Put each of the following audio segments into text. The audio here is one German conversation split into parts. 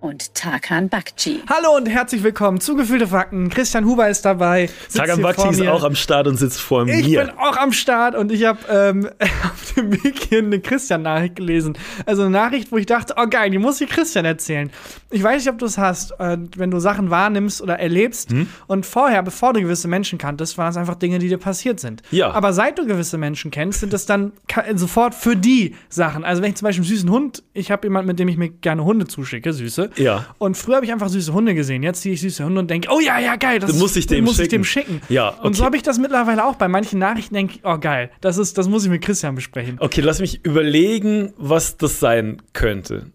und Tarkan Bakci. Hallo und herzlich willkommen zu Gefühlte Fakten. Christian Huber ist dabei. Tarkan Bakci ist auch am Start und sitzt vor Ich mir. bin auch am Start und ich habe ähm, auf dem Weg hier eine Christian-Nachricht gelesen. Also eine Nachricht, wo ich dachte, oh geil, die muss ich Christian erzählen. Ich weiß nicht, ob du es hast, äh, wenn du Sachen wahrnimmst oder erlebst Hm? und vorher, bevor du gewisse Menschen kanntest, waren das einfach Dinge, die dir passiert sind. Ja. Aber seit du gewisse Menschen kennst, sind das dann ka- sofort für die Sachen. Also wenn ich zum Beispiel einen süßen Hund, ich habe jemanden, mit dem ich mir gerne Hunde zuschicke, süße. Ja. Und früher habe ich einfach süße Hunde gesehen. Jetzt sehe ich süße Hunde und denke, oh ja, ja, geil, das Du musst dich dem muss ich schicken. dem schicken. Ja, Und so okay. habe ich das mittlerweile auch bei manchen Nachrichten, denke ich, oh geil, das, ist, das muss ich mit Christian besprechen. Okay, lass mich überlegen, was das sein könnte.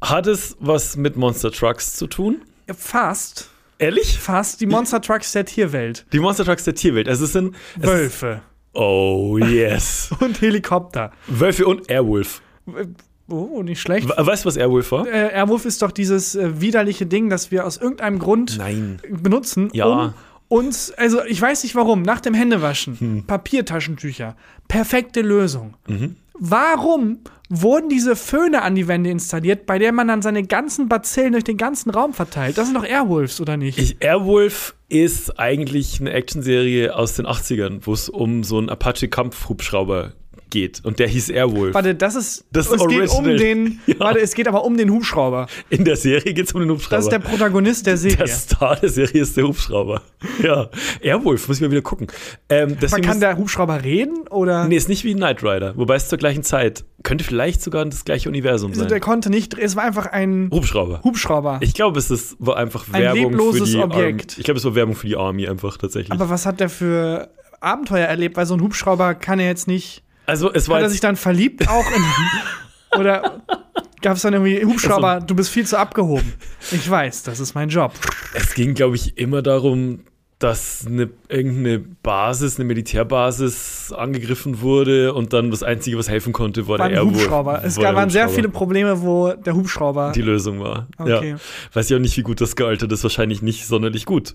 Hat es was mit Monster Trucks zu tun? Fast, Ehrlich? fast die Monster Trucks der Tierwelt. Die Monster Trucks der Tierwelt. Also es sind. Es ist, Wölfe oh, yes. und Helikopter. Wölfe und Airwolf. Oh, nicht schlecht. We- Weißt du, was Airwolf war? Äh, Airwolf ist doch dieses äh, widerliche Ding, das wir aus irgendeinem Grund Nein. benutzen, Ja. um uns, also ich weiß nicht warum, nach dem Händewaschen, Hm. Papiertaschentücher, perfekte Lösung. Mhm. Warum wurden diese Föhne an die Wände installiert, bei der man dann seine ganzen Bazillen durch den ganzen Raum verteilt? Das sind doch Airwolves, oder nicht? Ich, Airwolf ist eigentlich eine Actionserie aus den 80ern, wo es um so einen Apache-Kampfhubschrauber geht. Und der hieß Airwolf. Warte, das ist. Das ist es geht um original. den. Ja. Warte, es geht aber um den Hubschrauber. In der Serie geht es um den Hubschrauber. Das ist der Protagonist der Serie. Der Star der Serie ist der Hubschrauber. Ja. Airwolf, muss ich mal wieder gucken. Ähm, Man kann der Hubschrauber reden oder? nee, ist nicht wie Knight Rider, wobei es zur gleichen Zeit könnte vielleicht sogar das gleiche Universum Also sein. der konnte nicht. Es war einfach ein Hubschrauber. Hubschrauber. Ich glaube, es ist, war einfach Ein Werbung für lebloses die Objekt. Army. Ich glaube, es war Werbung für die Army einfach tatsächlich. aber was hat der für Abenteuer erlebt? Weil so ein Hubschrauber kann er jetzt nicht. Also es war Hat er sich dann verliebt auch in. oder gab es dann irgendwie Hubschrauber, Also du bist viel zu abgehoben. Ich weiß, das ist mein Job. es ging, glaube ich, immer darum, dass eine, irgendeine Basis, eine Militärbasis angegriffen wurde und dann das Einzige, was helfen konnte, war, War der ein Airwolf. Hubschrauber. Es gab, waren sehr viele Probleme, wo der Hubschrauber. die Lösung war. Okay. Ja. Weiß ich auch nicht, wie gut das gealtert ist. Wahrscheinlich nicht sonderlich gut.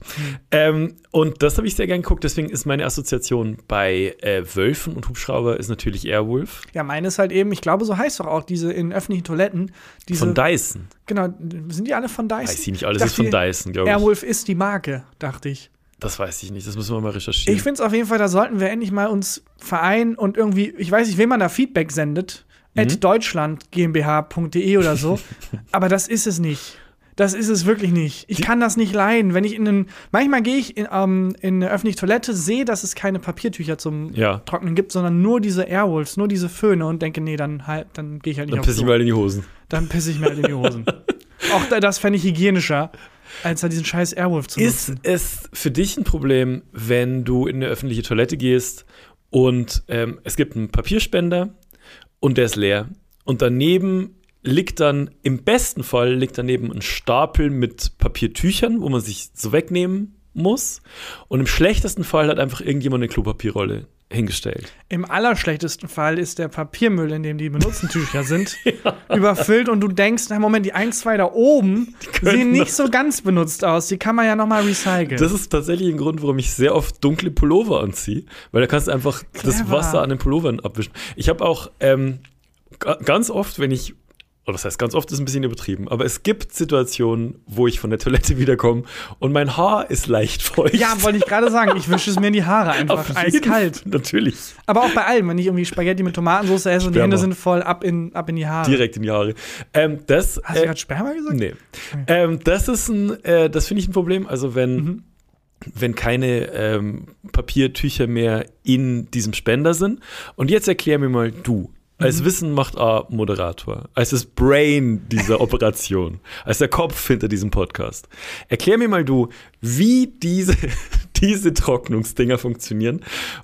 Ähm, und das habe ich sehr gern geguckt. Deswegen ist meine Assoziation bei äh, Wölfen und Hubschrauber ist natürlich Airwolf. ja, meine ist halt eben, ich glaube, so heißt doch auch diese in öffentlichen Toiletten. Diese, Von Dyson. Genau, sind die alle von Dyson? Weiß ich nicht, alles ist von Dyson, glaube ich. Airwolf ist die Marke, dachte ich. Das weiß ich nicht. Das müssen wir mal recherchieren. Ich finde es auf jeden Fall, da sollten wir endlich mal uns vereinen und irgendwie, ich weiß nicht, wem man da Feedback sendet, Mhm. at deutschland gmbh.de oder so, aber das ist es nicht. Das ist es wirklich nicht. Ich kann das nicht leiden. Wenn ich in einen, manchmal gehe ich in, ähm, in eine öffentliche Toilette, sehe, dass es keine Papiertücher zum Ja. Trocknen gibt, sondern nur diese Airwolves, nur diese Föhne und denke, nee, dann halt, dann gehe ich halt nicht Dann aufs pisse ich Klo. mal in die Hosen. Dann pisse ich mir halt in die Hosen. Auch da- das fände ich hygienischer, als da diesen scheiß Airwolf zu Ist nutzen. es für dich ein Problem, wenn du in eine öffentliche Toilette gehst und ähm, es gibt einen Papierspender und der ist leer? Und daneben liegt dann, im besten Fall liegt daneben ein Stapel mit Papiertüchern, wo man sich so wegnehmen muss. Und im schlechtesten Fall hat einfach irgendjemand eine Klopapierrolle hingestellt. Im allerschlechtesten Fall ist der Papiermüll, in dem die benutzten Tücher sind, überfüllt und du denkst, na Moment, die ein, zwei da oben sehen nicht das- so ganz benutzt aus. Die kann man ja nochmal recyceln. Das ist tatsächlich ein Grund, warum ich sehr oft dunkle Pullover anziehe, weil da kannst du einfach das Clever. Wasser an den Pullovern abwischen. Ich habe auch ähm, ga- ganz oft, wenn ich, oder das heißt ganz oft ist ein bisschen übertrieben, aber es gibt Situationen, wo ich von der Toilette wiederkomme und mein Haar ist leicht feucht. ja, wollte ich gerade sagen. Ich wische es mir in die Haare einfach. Auf Eiskalt. Natürlich. Aber auch bei allem, wenn ich irgendwie Spaghetti mit Tomatensauce esse und die. Hände sind voll ab in, ab in die Haare. Direkt in die Haare. Ähm, das, Hast du äh, gerade Sperma gesagt? Nee. Ähm, das ist ein, äh, das finde ich ein Problem. Also wenn, Mhm. wenn keine ähm, Papiertücher mehr in diesem Spender sind. Und jetzt erklär mir mal du. Als Mhm. Wissen macht A Moderator, als das Brain dieser Operation, als der Kopf hinter diesem Podcast. Erklär mir mal du, wie diese, diese Trocknungsdinger funktionieren,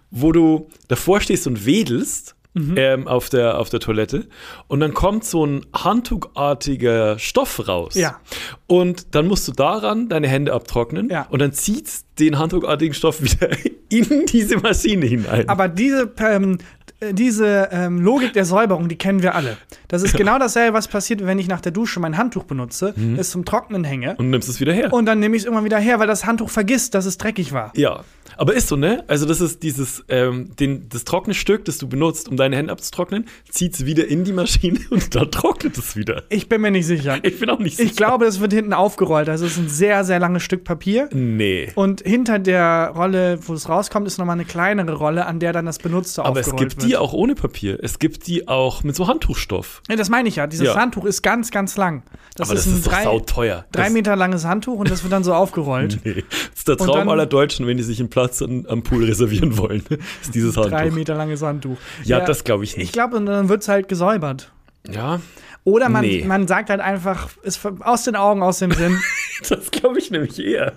wo du davor stehst und wedelst Mhm. ähm, auf, der, auf der Toilette und dann kommt so ein handtuchartiger Stoff raus. Ja. Und dann musst du daran deine Hände abtrocknen Ja. und dann zieht den handtuchartigen Stoff wieder in diese Maschine hinein. Aber diese, ähm, äh, diese ähm, Logik der Säuberung, die kennen wir alle. Das ist genau dasselbe, was passiert, wenn ich nach der Dusche mein Handtuch benutze, es zum Trocknen hänge Und nimmst es wieder her. und dann nehme ich es irgendwann wieder her, weil das Handtuch vergisst, dass es dreckig war. ja. Aber ist so, ne? Also, das ist dieses, ähm, den, das trockene Stück, das du benutzt, um deine Hände abzutrocknen, zieht es wieder in die Maschine und dann trocknet es wieder. Ich bin mir nicht sicher. Ich bin auch nicht sicher. Ich glaube, es wird hinten aufgerollt. Also es ist ein sehr, sehr langes Stück Papier. Nee. Und hinter der Rolle, wo es rauskommt, ist nochmal eine kleinere Rolle, an der dann das Benutzte Aber es aufgerollt gibt wird. Die auch ohne Papier. Es gibt die auch mit so Handtuchstoff. Ja, das meine ich ja. Dieses Ja. Handtuch ist ganz, ganz lang. Das Aber ist das ein ist doch drei, sauteuer. drei Das- Meter langes Handtuch und das wird dann so aufgerollt. Nee. Das ist der Traum dann- aller Deutschen, wenn die sich einen Platz an, am Pool reservieren wollen. ist dieses Handtuch. Drei Meter langes Handtuch. Ja, das glaube ich Ich nicht. glaube, und dann wird es halt gesäubert. Ja, Oder man, Nee. man sagt halt einfach, ist aus den Augen, aus dem Sinn. das glaube ich nämlich eher.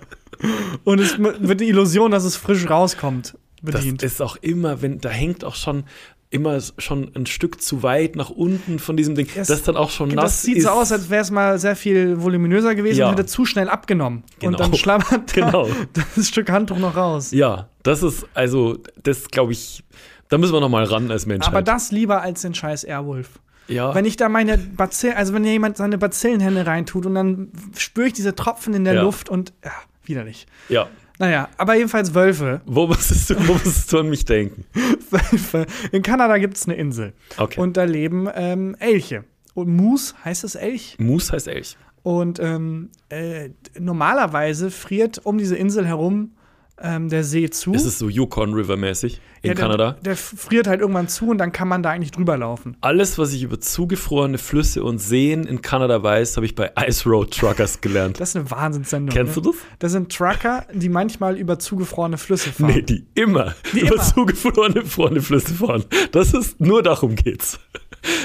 und es wird die Illusion, dass es frisch rauskommt, Das bedient. ist auch immer, wenn da hängt auch schon immer schon ein Stück zu weit nach unten von diesem Ding, Es- das dann auch schon nass das sieht so aus, als wäre es mal sehr viel voluminöser gewesen Ja. und hätte zu schnell abgenommen. Genau. Und dann schlammert da Genau. das Stück Handtuch noch raus. Ja, das ist also, das glaube ich, da müssen wir noch mal ran als Menschheit. Aber das lieber als den scheiß Airwolf. ja, Wenn ich da meine Bazillen, also wenn jemand seine Bazillenhände reintut und dann spüre ich diese Tropfen in der Ja. Luft und ja, widerlich. ja. Naja, aber jedenfalls Wölfe. Wo musstest du, wo musstest du an mich denken? Wölfe. In Kanada gibt es eine Insel. Okay. Und da leben ähm, Elche. Und Moose, heißt es Elch? Moose heißt Elch. Und ähm, äh, normalerweise friert um diese Insel herum ähm, der See zu. Es ist so Yukon River mäßig in Ja, der, Kanada. Der friert halt irgendwann zu und dann kann man da eigentlich drüber laufen. Alles, was ich über zugefrorene Flüsse und Seen in Kanada weiß, habe ich bei Ice Road Truckers gelernt. Das ist eine Wahnsinnssendung. Kennst ne? du das? Das sind Trucker, die manchmal über zugefrorene Flüsse fahren. Nee, die immer Die über immer. zugefrorene gefrorene Flüsse fahren. Das ist, nur darum geht's.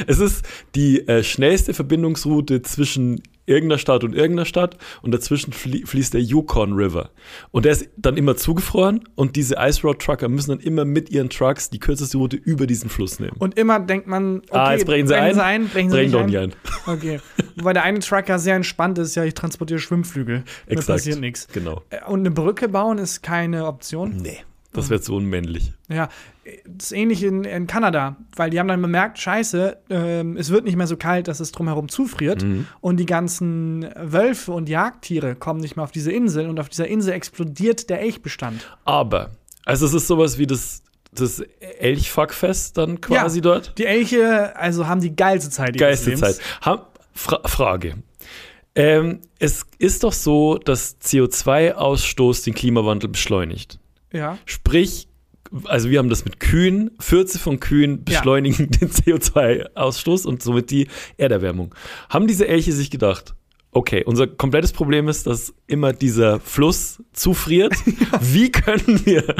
Es ist die äh, schnellste Verbindungsroute zwischen irgendeiner Stadt und irgendeiner Stadt und dazwischen flie fließt der Yukon River. Und der ist dann immer zugefroren und diese Ice Road Trucker müssen dann immer mit ihren Trucks die kürzeste Route über diesen Fluss nehmen. Und immer denkt man, okay, ah, jetzt brechen sie ein. ein, brechen sie Brechen doch ein. nicht ein. Okay. Wobei der eine Trucker sehr entspannt ist, ja, ich transportiere Schwimmflügel. Da Exakt. passiert nichts. Genau. Äh, Und eine Brücke bauen ist keine Option. Nee, das wäre zu unmännlich. Ja, das ist ähnlich in, in Kanada, weil die haben dann bemerkt, scheiße, ähm, es wird nicht mehr so kalt, dass es drumherum zufriert Mhm. und die ganzen Wölfe und Jagdtiere kommen nicht mehr auf diese Insel und auf dieser Insel explodiert der Elchbestand. Aber, also es ist sowas wie das, das Elchfuckfest dann quasi Ja. dort. Die Elche, also haben die geilste Zeit ihres Geilste. Zeit. Ha Fra Frage. Ähm, es ist doch so, dass CO2-Ausstoß den Klimawandel beschleunigt. Ja. Sprich, also wir haben das mit Kühen, Fürze von Kühen beschleunigen den CO2-Ausstoß und somit die Erderwärmung. Haben diese Elche sich gedacht, okay, unser komplettes Problem ist, dass immer dieser Fluss zufriert. Wie können wir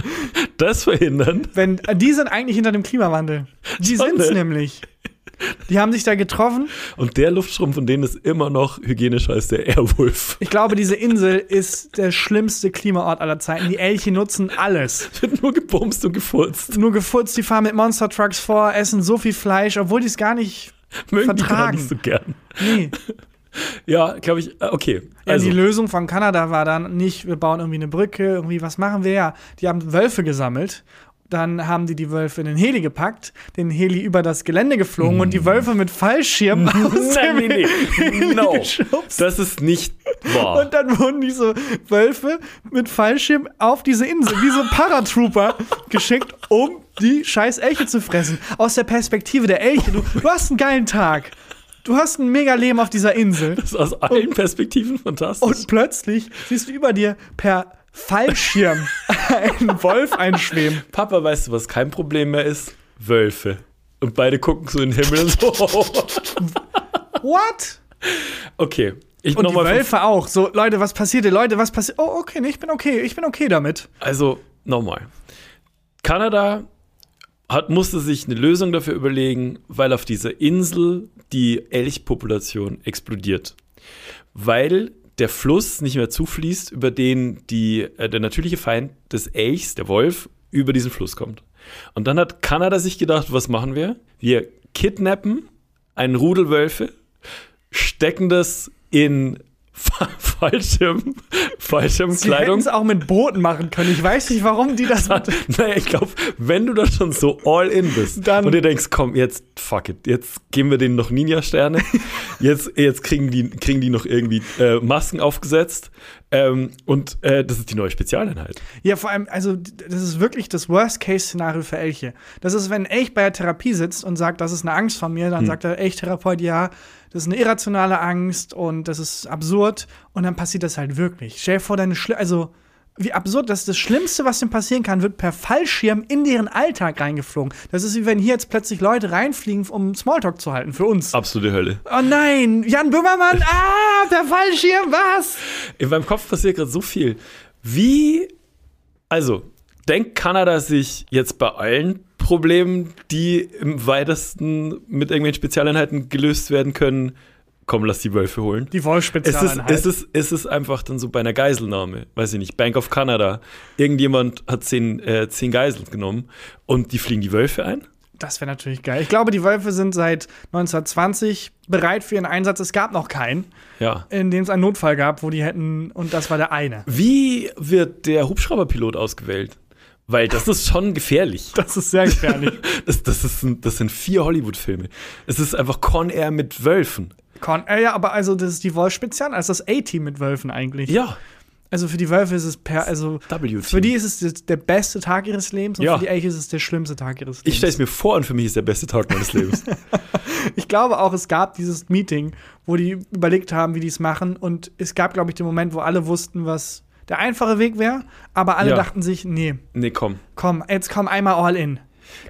das verhindern? Wenn, die sind eigentlich hinter dem Klimawandel. Die sind's ne? nämlich. Die haben sich da getroffen. Und der Luftstrom von denen ist immer noch hygienischer als der Airwolf. Ich glaube, diese Insel ist der schlimmste Klimaort aller Zeiten. Die Elche nutzen alles. Wird nur gebumst und gefurzt. Nur gefurzt, die fahren mit Monster Trucks vor, essen so viel Fleisch, obwohl die es gar nicht. Mögen die gar Vertragen. nicht so gern. Nee. Ja, glaube ich, äh, okay. Ja, Also, die Lösung von Kanada war dann nicht, wir bauen irgendwie eine Brücke, irgendwie, was machen wir? Ja, die haben Wölfe gesammelt. Dann haben die die Wölfe in den Heli gepackt, den Heli über das Gelände geflogen und die Wölfe mit Fallschirmen aus Mm. nein, dem nee, nee. No. geschubst. Das ist nicht wahr. Und dann wurden diese Wölfe mit Fallschirm auf diese Insel, wie so Paratrooper, geschickt, um die scheiß Elche zu fressen. Aus der Perspektive der Elche. Du, du hast einen geilen Tag. Du hast ein mega Leben auf dieser Insel. Das ist aus allen Perspektiven fantastisch. Und plötzlich siehst du über dir per Fallschirm einen Wolf einschweben. Papa, weißt du, was kein Problem mehr ist? Wölfe. Und beide gucken so in den Himmel und so. What? Okay. Ich Und die. Wölfe auch. So, Leute, was passiert hier? Leute, was passiert? Oh, okay, nee, ich bin okay. Ich bin okay damit. Also, nochmal. Kanada hat, musste sich eine Lösung dafür überlegen, weil auf dieser Insel die Elchpopulation explodiert. Weil der Fluss nicht mehr zufließt, über den die, äh, der natürliche Feind des Elchs, der Wolf, über diesen Fluss kommt. Und dann hat Kanada sich gedacht, was machen wir? Wir kidnappen einen Rudel Wölfe, stecken das in Fa- Fallschirm, Sie hätten Fallschirmkleidung. es auch mit Booten machen können. Ich weiß nicht, warum die das. Naja, ich glaube, wenn du da schon so all in bist Dann- und dir denkst, komm, jetzt fuck it, jetzt geben wir denen noch Ninja-Sterne, jetzt, jetzt kriegen, die, kriegen die noch irgendwie äh, Masken aufgesetzt ähm, und äh, das ist die neue Spezialeinheit. Ja, vor allem, also das ist wirklich das Worst-Case-Szenario für Elche. Das ist, wenn Elch bei der Therapie sitzt und sagt, das ist eine Angst von mir, dann sagt der Elchtherapeut, ja, das ist eine irrationale Angst und das ist absurd und dann passiert das halt wirklich. Stell dir vor, deine Schli also wie absurd, das ist das Schlimmste, was dem passieren kann, wird per Fallschirm in deren Alltag reingeflogen. Das ist wie wenn hier jetzt plötzlich Leute reinfliegen, um Smalltalk zu halten für uns. Absolute Hölle. Oh nein, Jan Böhmermann, ah, der Fallschirm, was? In meinem Kopf passiert gerade so viel. Wie, also, denkt Kanada sich jetzt bei allen Problemen, die im weitesten mit irgendwelchen Spezialeinheiten gelöst werden können, komm, lass die Wölfe holen? Die Es ist, Wolfspezialeinheit. es, ist, es ist einfach dann so bei einer Geiselnahme, weiß ich nicht, Bank of Canada. Irgendjemand hat zehn, äh, zehn Geiseln genommen und die fliegen die Wölfe ein. Das wäre natürlich geil. Ich glaube, die Wölfe sind seit 1920 bereit für ihren Einsatz. Es gab noch keinen, Ja. in dem es einen Notfall gab, wo die hätten, und das war der eine. Wie wird der Hubschrauberpilot ausgewählt? Weil das ist schon gefährlich. Das ist sehr gefährlich. Das, das, ist, das sind vier Hollywood-Filme. Es ist einfach Con Air mit Wölfen. Con äh, ja, aber also das ist die Wolf-Spezial, also das A-Team mit Wölfen eigentlich. Ja, Also für die Wölfe ist es per, also für die ist es der beste Tag ihres Lebens und Ja. für die Elche ist es der schlimmste Tag ihres Ich Lebens. stelle es mir vor und für mich ist der beste Tag meines Lebens. Ich glaube auch, es gab dieses Meeting, wo die überlegt haben, wie die es machen. Und es gab, glaube ich, den Moment, wo alle wussten, was der einfache Weg wäre. Aber alle Ja. dachten sich, nee, nee, komm. komm, jetzt komm einmal all in.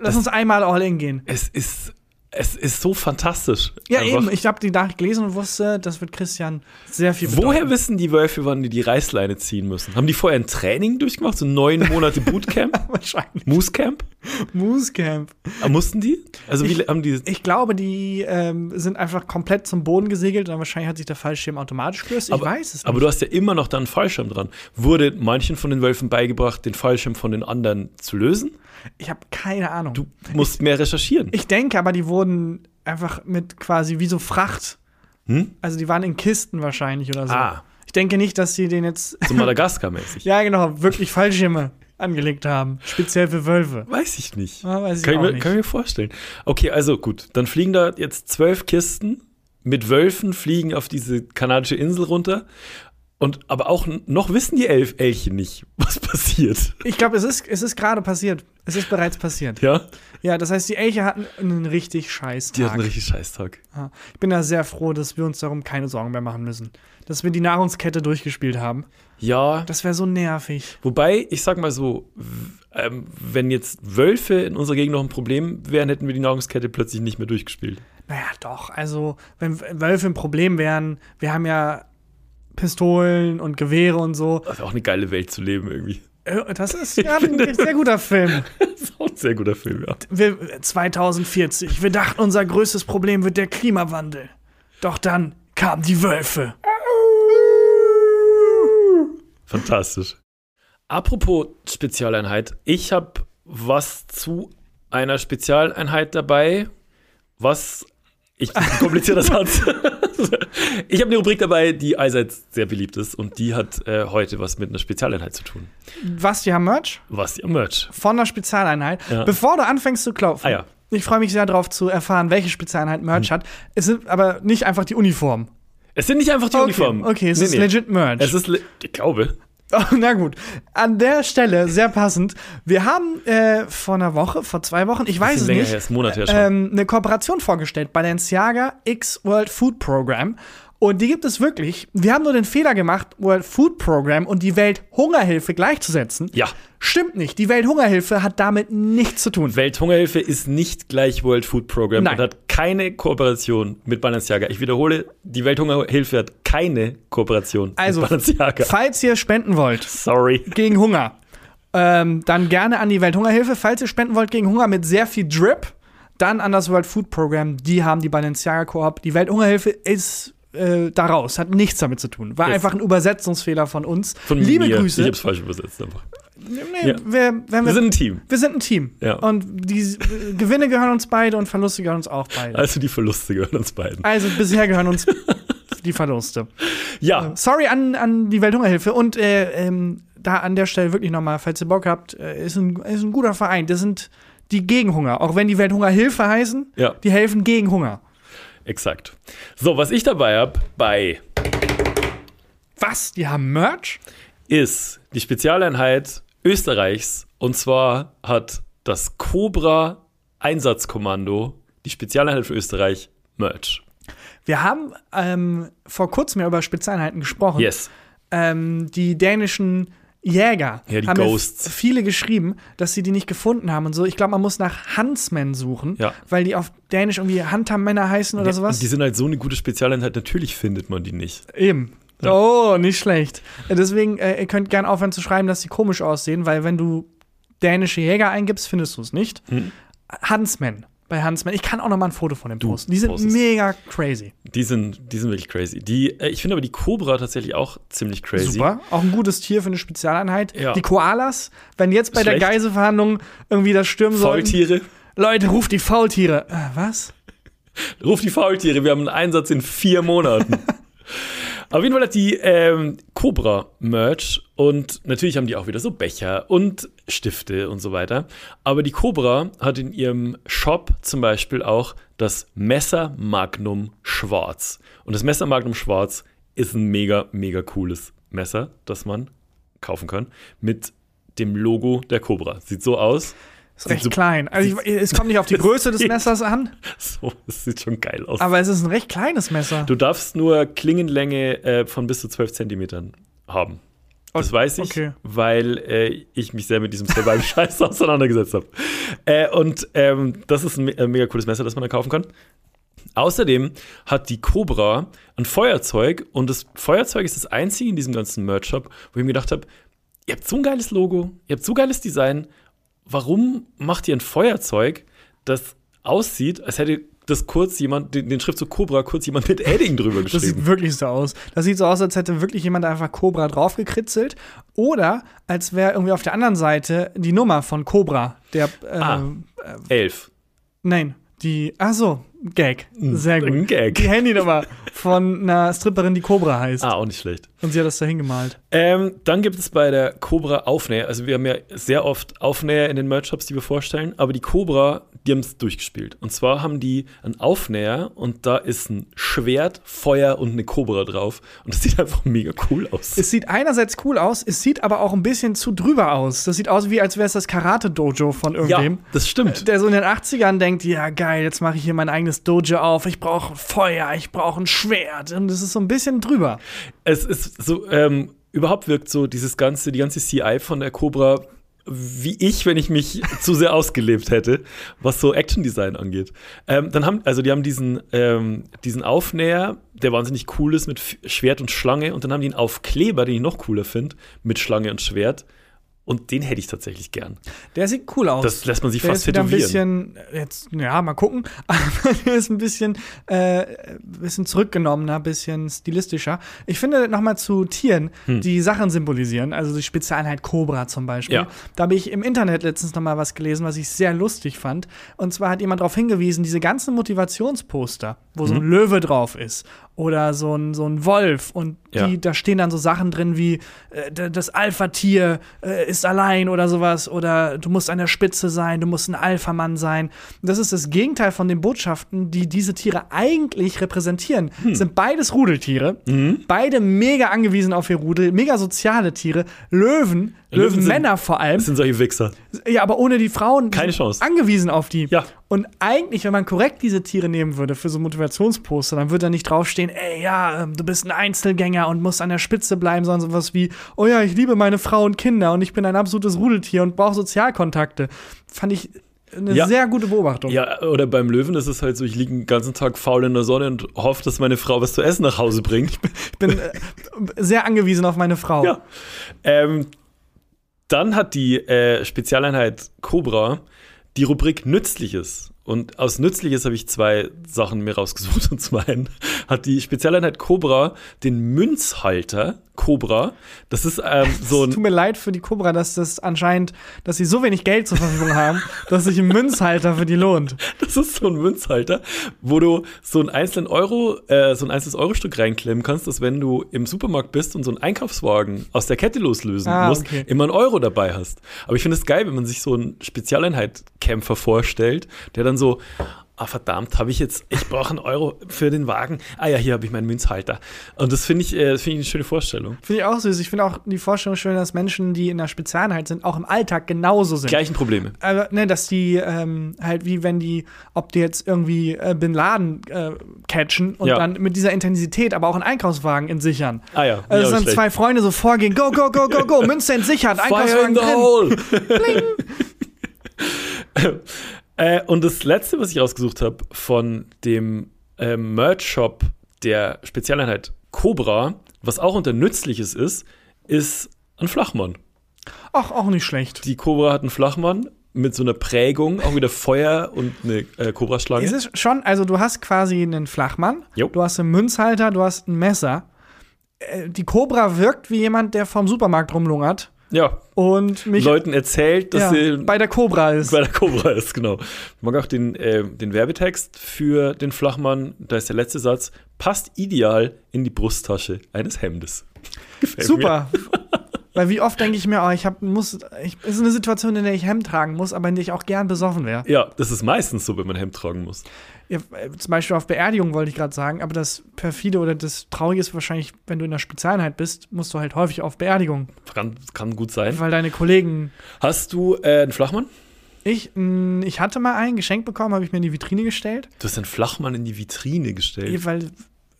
Lass Das- uns einmal all in gehen. Es ist, es ist so fantastisch. Ja, Einfach. eben. Ich habe die Nachricht gelesen und wusste, das wird Christian sehr viel Woher bedeuten. wissen die Wölfe, wann die die Reißleine ziehen müssen? Haben die vorher ein Training durchgemacht? So neun Monate Bootcamp? Wahrscheinlich. Moose Camp? Moose Camp. Ah, mussten die? Also wie Ich- haben die. Ich glaube, die ähm, sind einfach komplett zum Boden gesegelt und wahrscheinlich hat sich der Fallschirm automatisch gelöst. Ich aber, weiß es nicht. Aber du hast ja immer noch da einen Fallschirm dran. Wurde manchen von den Wölfen beigebracht, den Fallschirm von den anderen zu lösen? ich habe keine Ahnung. Du musst mehr recherchieren. Ich denke aber, die wurden einfach mit quasi wie so Fracht. Hm? Also die waren in Kisten wahrscheinlich oder so. Ah. Ich denke nicht, dass sie den jetzt, So Madagaskar-mäßig. ja genau, wirklich Fallschirme angelegt haben. Speziell für Wölfe. Weiß ich nicht. Ah, weiß ich kann, ich mir, nicht. kann ich mir vorstellen. Okay, also gut. Dann fliegen da jetzt zwölf Kisten mit Wölfen, fliegen auf diese kanadische Insel runter. Und aber auch noch wissen die Elf Elche nicht, was passiert. Ich glaube, es ist, es ist gerade passiert. Es ist bereits passiert. Ja? Ja, das heißt, die Elche hatten einen richtig scheiß Die hatten einen Tag. richtig Scheißtag. Ja. Ich bin da sehr froh, dass wir uns darum keine Sorgen mehr machen müssen. Dass wir die Nahrungskette durchgespielt haben. Ja, Das wäre so nervig. wobei, ich sag mal so, ähm, wenn jetzt Wölfe in unserer Gegend noch ein Problem wären, hätten wir die Nahrungskette plötzlich nicht mehr durchgespielt. Naja, doch. Also, wenn Wölfe ein Problem wären, wir haben ja Pistolen und Gewehre und so. Das ist auch eine geile Welt zu leben irgendwie. Äh, Das ist ja ein sehr guter Film. Das ist auch ein sehr guter Film, ja. Wir, 2040, wir dachten, unser größtes Problem wird der Klimawandel. Doch dann kamen die Wölfe. Fantastisch. Apropos Spezialeinheit, ich habe was zu einer Spezialeinheit dabei, was ich ein komplizierter Satz. ich habe eine Rubrik dabei, die allseits sehr beliebt ist und die hat äh, heute was mit einer Spezialeinheit zu tun. Was, die haben Merch? Was ihr Merch. Von der Spezialeinheit. Ja. Bevor du anfängst zu klopfen, Ah ja. Hm. ich freue mich sehr darauf zu erfahren, welche Spezialeinheit Merch hat. Es sind aber nicht einfach die Uniform. Es sind nicht einfach die Okay, Uniformen. okay, es Nee, ist nee. legit Merch. Es ist, ich glaube, Oh, na gut. An der Stelle, sehr passend. Wir haben äh, vor einer Woche, vor zwei Wochen, ich weiß es nicht, her, ist ein Monat her schon. ähm, eine Kooperation vorgestellt. Balenciaga X World Food Program. Und die gibt es wirklich. Wir haben nur den Fehler gemacht, World Food Program und die Welthungerhilfe gleichzusetzen. ja, Stimmt nicht. Die Welthungerhilfe hat damit nichts zu tun. Welthungerhilfe ist nicht gleich World Food Program Nein. und hat keine Kooperation mit Balenciaga. Ich wiederhole, die Welthungerhilfe hat keine Kooperation Also, mit Balenciaga. falls ihr spenden wollt Sorry. gegen Hunger, ähm, dann gerne an die Welthungerhilfe. Falls ihr spenden wollt gegen Hunger mit sehr viel Drip, dann an das World Food Program. Die haben die Balenciaga Koop. Die Welthungerhilfe ist äh, daraus, hat nichts damit zu tun. War Yes. einfach ein Übersetzungsfehler von uns. Von Liebe mir. Grüße. Ich hab's falsch übersetzt einfach. Nee, Ja. wir, wir, Wir sind ein Team. wir sind ein Team. Ja. Und die äh, Gewinne gehören uns beide und Verluste gehören uns auch beide. Also die Verluste gehören uns beiden. Also bisher gehören uns die Verluste. Ja, Sorry an, an die Welthungerhilfe und äh, ähm, da an der Stelle wirklich nochmal, falls ihr Bock habt, äh, ist, ein, ist ein guter Verein. Das sind die gegen Hunger. Auch wenn die Welthungerhilfe heißen, Ja. die helfen gegen Hunger. Exakt. So, was ich dabei habe bei Was? Die haben Merch? ist die Spezialeinheit Österreichs. Und zwar hat das Cobra Einsatzkommando, die Spezialeinheit für Österreich, Merch. Wir haben ähm, vor kurzem ja über Spezialeinheiten gesprochen. Yes. ähm, die dänischen Jäger Ja, die haben Ghosts. Ja viele geschrieben, dass sie die nicht gefunden haben und so. Ich glaube, man muss nach Huntsmen suchen, Ja. weil die auf Dänisch irgendwie Huntermänner heißen oder sowas. Und die sind halt so eine gute Spezialeinheit, natürlich findet man die nicht. Eben. Oh, nicht schlecht. Äh, Deswegen, äh, ihr könnt gerne aufhören zu schreiben, dass sie komisch aussehen, weil wenn du dänische Jäger eingibst, findest du es nicht. Hm. Huntsmen. Bei Huntsmen. Ich kann auch noch mal ein Foto von dem posten. Die sind postest. mega crazy. Die sind, die sind wirklich crazy. Die, äh, ich finde aber die Cobra tatsächlich auch ziemlich crazy. Super. Auch ein gutes Tier für eine Spezialeinheit. Ja. Die Koalas, wenn jetzt bei der Schlecht. Geiselverhandlung irgendwie das stürmen soll. Faultiere. Leute, ruft die Faultiere. Äh, was? Ruf die Faultiere, wir haben einen Einsatz in vier Monaten. Auf jeden Fall hat die ähm, Cobra Merch und natürlich haben die auch wieder so Becher und Stifte und so weiter. Aber die Cobra hat in ihrem Shop zum Beispiel auch das Messer Magnum Schwarz. Und das Messer Magnum Schwarz ist ein mega, mega cooles Messer, das man kaufen kann. Mit dem Logo der Cobra. Sieht so aus. Ist recht so- klein. Also ich, es kommt nicht auf die Größe des Messers an, So, das sieht schon geil aus. aber es ist ein recht kleines Messer. Du darfst nur Klingenlänge äh, von bis zu 12 Zentimetern haben. Das Oh, weiß ich, okay. weil äh, ich mich sehr mit diesem Survival-Scheiß auseinandergesetzt habe. Äh, und ähm, das ist ein me äh, mega cooles Messer, das man da kaufen kann. Außerdem hat die Cobra ein Feuerzeug und das Feuerzeug ist das einzige in diesem ganzen Merch-Shop, wo ich mir gedacht habe, ihr habt so ein geiles Logo, ihr habt so geiles Design, warum macht ihr ein Feuerzeug, das aussieht, als hätte das kurz jemand, den, den Schriftzug Cobra kurz jemand mit Edding drüber Das geschrieben. sieht wirklich so aus. Das sieht so aus, als hätte wirklich jemand einfach Cobra draufgekritzelt. Oder als wäre irgendwie auf der anderen Seite die Nummer von Cobra. Der, äh, Ah. Elf. nein, die, ach so, Gag. Sehr gut. Ein Gag. Die Handynummer von einer Stripperin, die Cobra heißt. Ah, auch nicht schlecht. Und sie hat das da hingemalt. Ähm, dann gibt es bei der Cobra Aufnäher, also wir haben ja sehr oft Aufnäher in den Merch-Shops, die wir vorstellen, aber die Cobra, die haben es durchgespielt. Und zwar haben die einen Aufnäher und da ist ein Schwert, Feuer und eine Cobra drauf. Und das sieht einfach mega cool aus. Es sieht einerseits cool aus, es sieht aber auch ein bisschen zu drüber aus. Das sieht aus, wie als wäre es das Karate-Dojo von ja, irgendwem. das stimmt. Der so in den 80ern denkt, ja geil, jetzt mache ich hier mein eigenes Dojo auf, ich brauche Feuer, ich brauche ein Schwert. Und es ist so ein bisschen drüber. Es ist so, ähm, überhaupt wirkt so dieses ganze, die ganze CI von der Cobra wie ich, wenn ich mich zu sehr ausgelebt hätte, was so Action-Design angeht. Ähm, dann haben, also die haben diesen, ähm, diesen Aufnäher, der wahnsinnig cool ist mit Schwert und Schlange, und dann haben die einen Aufkleber, den ich noch cooler finde, mit Schlange und Schwert. Und den hätte ich tatsächlich gern. Der sieht cool aus. Das lässt man sich der fast ist ein bisschen, jetzt, ja, mal gucken, aber der ist ein bisschen, äh, bisschen zurückgenommener, ein bisschen stilistischer. Ich finde, nochmal zu Tieren, die Sachen symbolisieren, also die Spezialeinheit Cobra zum Beispiel. Ja. Da habe ich im Internet letztens nochmal was gelesen, was ich sehr lustig fand. Und zwar hat jemand darauf hingewiesen, diese ganzen Motivationsposter, wo so ein Mhm. Löwe drauf ist oder so ein, so ein Wolf und die, Ja. da stehen dann so Sachen drin wie äh, das Alpha-Tier äh, ist allein oder sowas oder du musst an der Spitze sein, du musst ein Alpha-Mann sein. Das ist das Gegenteil von den Botschaften, die diese Tiere eigentlich repräsentieren. Hm. Sind beides Rudeltiere, Mhm. beide mega angewiesen auf ihr Rudel, mega soziale Tiere, Löwen, Löwenmänner vor allem. Das sind solche Wichser. Ja, aber ohne die Frauen. Keine Chance. Angewiesen auf die. Ja. Und eigentlich, wenn man korrekt diese Tiere nehmen würde für so Motivationsposter, dann würde da nicht draufstehen, ey, ja, ähm, du bist ein Einzelgänger und musst an der Spitze bleiben, sondern sowas wie, oh ja, ich liebe meine Frau und Kinder und ich bin ein absolutes Rudeltier und brauche Sozialkontakte. Fand ich eine Ja. sehr gute Beobachtung. Ja, oder beim Löwen ist es halt so, ich liege den ganzen Tag faul in der Sonne und hoffe, dass meine Frau was zu essen nach Hause bringt. Ich bin äh, sehr angewiesen auf meine Frau. Ja. Ähm, dann hat die äh, Spezialeinheit Cobra die Rubrik Nützliches. Und aus Nützliches habe ich zwei Sachen mir rausgesucht. Und zum einen hat die Spezialeinheit Cobra den Münzhalter Cobra. Das ist ähm, so Es tut ein. mir leid für die Cobra, dass das anscheinend, dass sie so wenig Geld zur Verfügung haben, dass sich ein Münzhalter für die lohnt. Das ist so ein Münzhalter, wo du so einen einzelnen Euro, äh, so ein einzelnes Euro-Stück reinklemmen kannst, dass wenn du im Supermarkt bist und so einen Einkaufswagen aus der Kette loslösen Ah, musst, okay. immer einen Euro dabei hast. Aber ich finde es geil, wenn man sich so einen Spezialeinheit-Kämpfer vorstellt, der dann so, ah verdammt, habe ich jetzt, ich brauche einen Euro für den Wagen. Ah ja, hier habe ich meinen Münzhalter. Und das finde ich, äh, das finde ich eine schöne Vorstellung. Finde ich auch süß. Ich finde auch die Vorstellung schön, dass Menschen, die in der Spezialeinheit sind, auch im Alltag genauso sind. Gleichen Probleme. Aber, ne, dass die ähm, halt wie wenn die, ob die jetzt irgendwie äh, Bin Laden äh, catchen und Ja. dann mit dieser Intensität aber auch einen Einkaufswagen entsichern. Ah ja, Also ja, dann schlecht. zwei Freunde so vorgehen, go, go, go, go, go, Münze entsichert, Fire Einkaufswagen in the drin. hole. äh, und das letzte, was ich rausgesucht habe von dem äh, Merch-Shop der Spezialeinheit Cobra, was auch unter Nützliches ist, ist ein Flachmann. Ach, auch nicht schlecht. Die Cobra hat einen Flachmann mit so einer Prägung, auch wieder Feuer und eine äh, Cobra-Schlange. Es ist schon, also du hast quasi einen Flachmann, Jo. du hast einen Münzhalter, du hast ein Messer. Äh, Die Cobra wirkt wie jemand, der vom Supermarkt rumlungert Ja, und mich Leuten erzählt, dass ja, sie bei der Cobra ist. bei der Cobra ist, genau. Ich mag auch den, äh, den Werbetext für den Flachmann. Da ist der letzte Satz: passt ideal in die Brusttasche eines Hemdes. Gefällt Mir. Weil wie oft denke ich mir, oh, ich hab, muss, ich, es ist eine Situation, in der ich Hemd tragen muss, aber in der ich auch gern besoffen wäre. Ja, das ist meistens so, wenn man Hemd tragen muss. Ja, äh, zum Beispiel auf Beerdigung wollte ich gerade sagen, aber das perfide oder das Traurige ist wahrscheinlich, wenn du in der Spezialeinheit bist, musst du halt häufig auf Beerdigung, Kann, kann gut sein. weil deine Kollegen. Hast du äh, einen Flachmann? Ich, mh, ich hatte mal einen geschenkt bekommen, habe ich mir in die Vitrine gestellt, Du hast einen Flachmann in die Vitrine gestellt. weil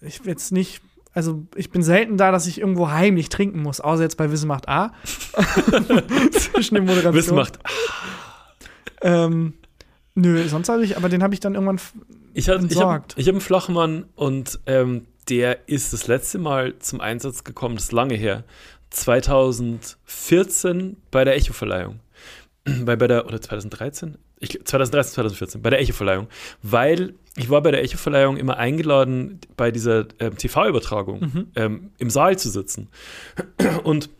ich jetzt nicht. Also ich bin selten da, dass ich irgendwo heimlich trinken muss, außer jetzt bei Wissen macht A. Zwischen den Moderationen. Wissen macht. Ähm, nö, sonst habe ich, aber den habe ich dann irgendwann. Ich, habe Entsorgt. ich hab einen Flachmann und ähm, der ist das letzte Mal zum Einsatz gekommen, das ist lange her. 2014 bei der Echo-Verleihung. Bei, bei der, oder 2013? Ich, 2013, 2014, bei der Echo-Verleihung. Weil ich war bei der Echo-Verleihung immer eingeladen, bei dieser ähm, TV-Übertragung ähm, im Saal zu sitzen. Und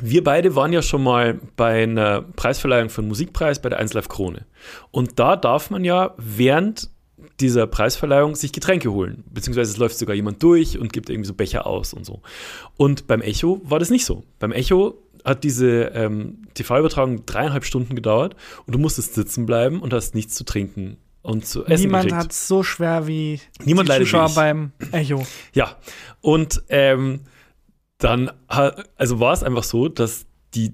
wir beide waren ja schon mal bei einer Preisverleihung für einen Musikpreis bei der 1 Live Krone. Und da darf man ja während dieser Preisverleihung sich Getränke holen. Beziehungsweise es läuft sogar jemand durch und gibt irgendwie so Becher aus und so. Und beim Echo war das nicht so. Beim Echo hat diese ähm, TV-Übertragung dreieinhalb Stunden gedauert und du musstest sitzen bleiben und hast nichts zu trinken und zu essen Niemand hat es so schwer wie Niemand die Zuschauer beim Echo. Ja, und ähm, dann, also war es einfach so, dass die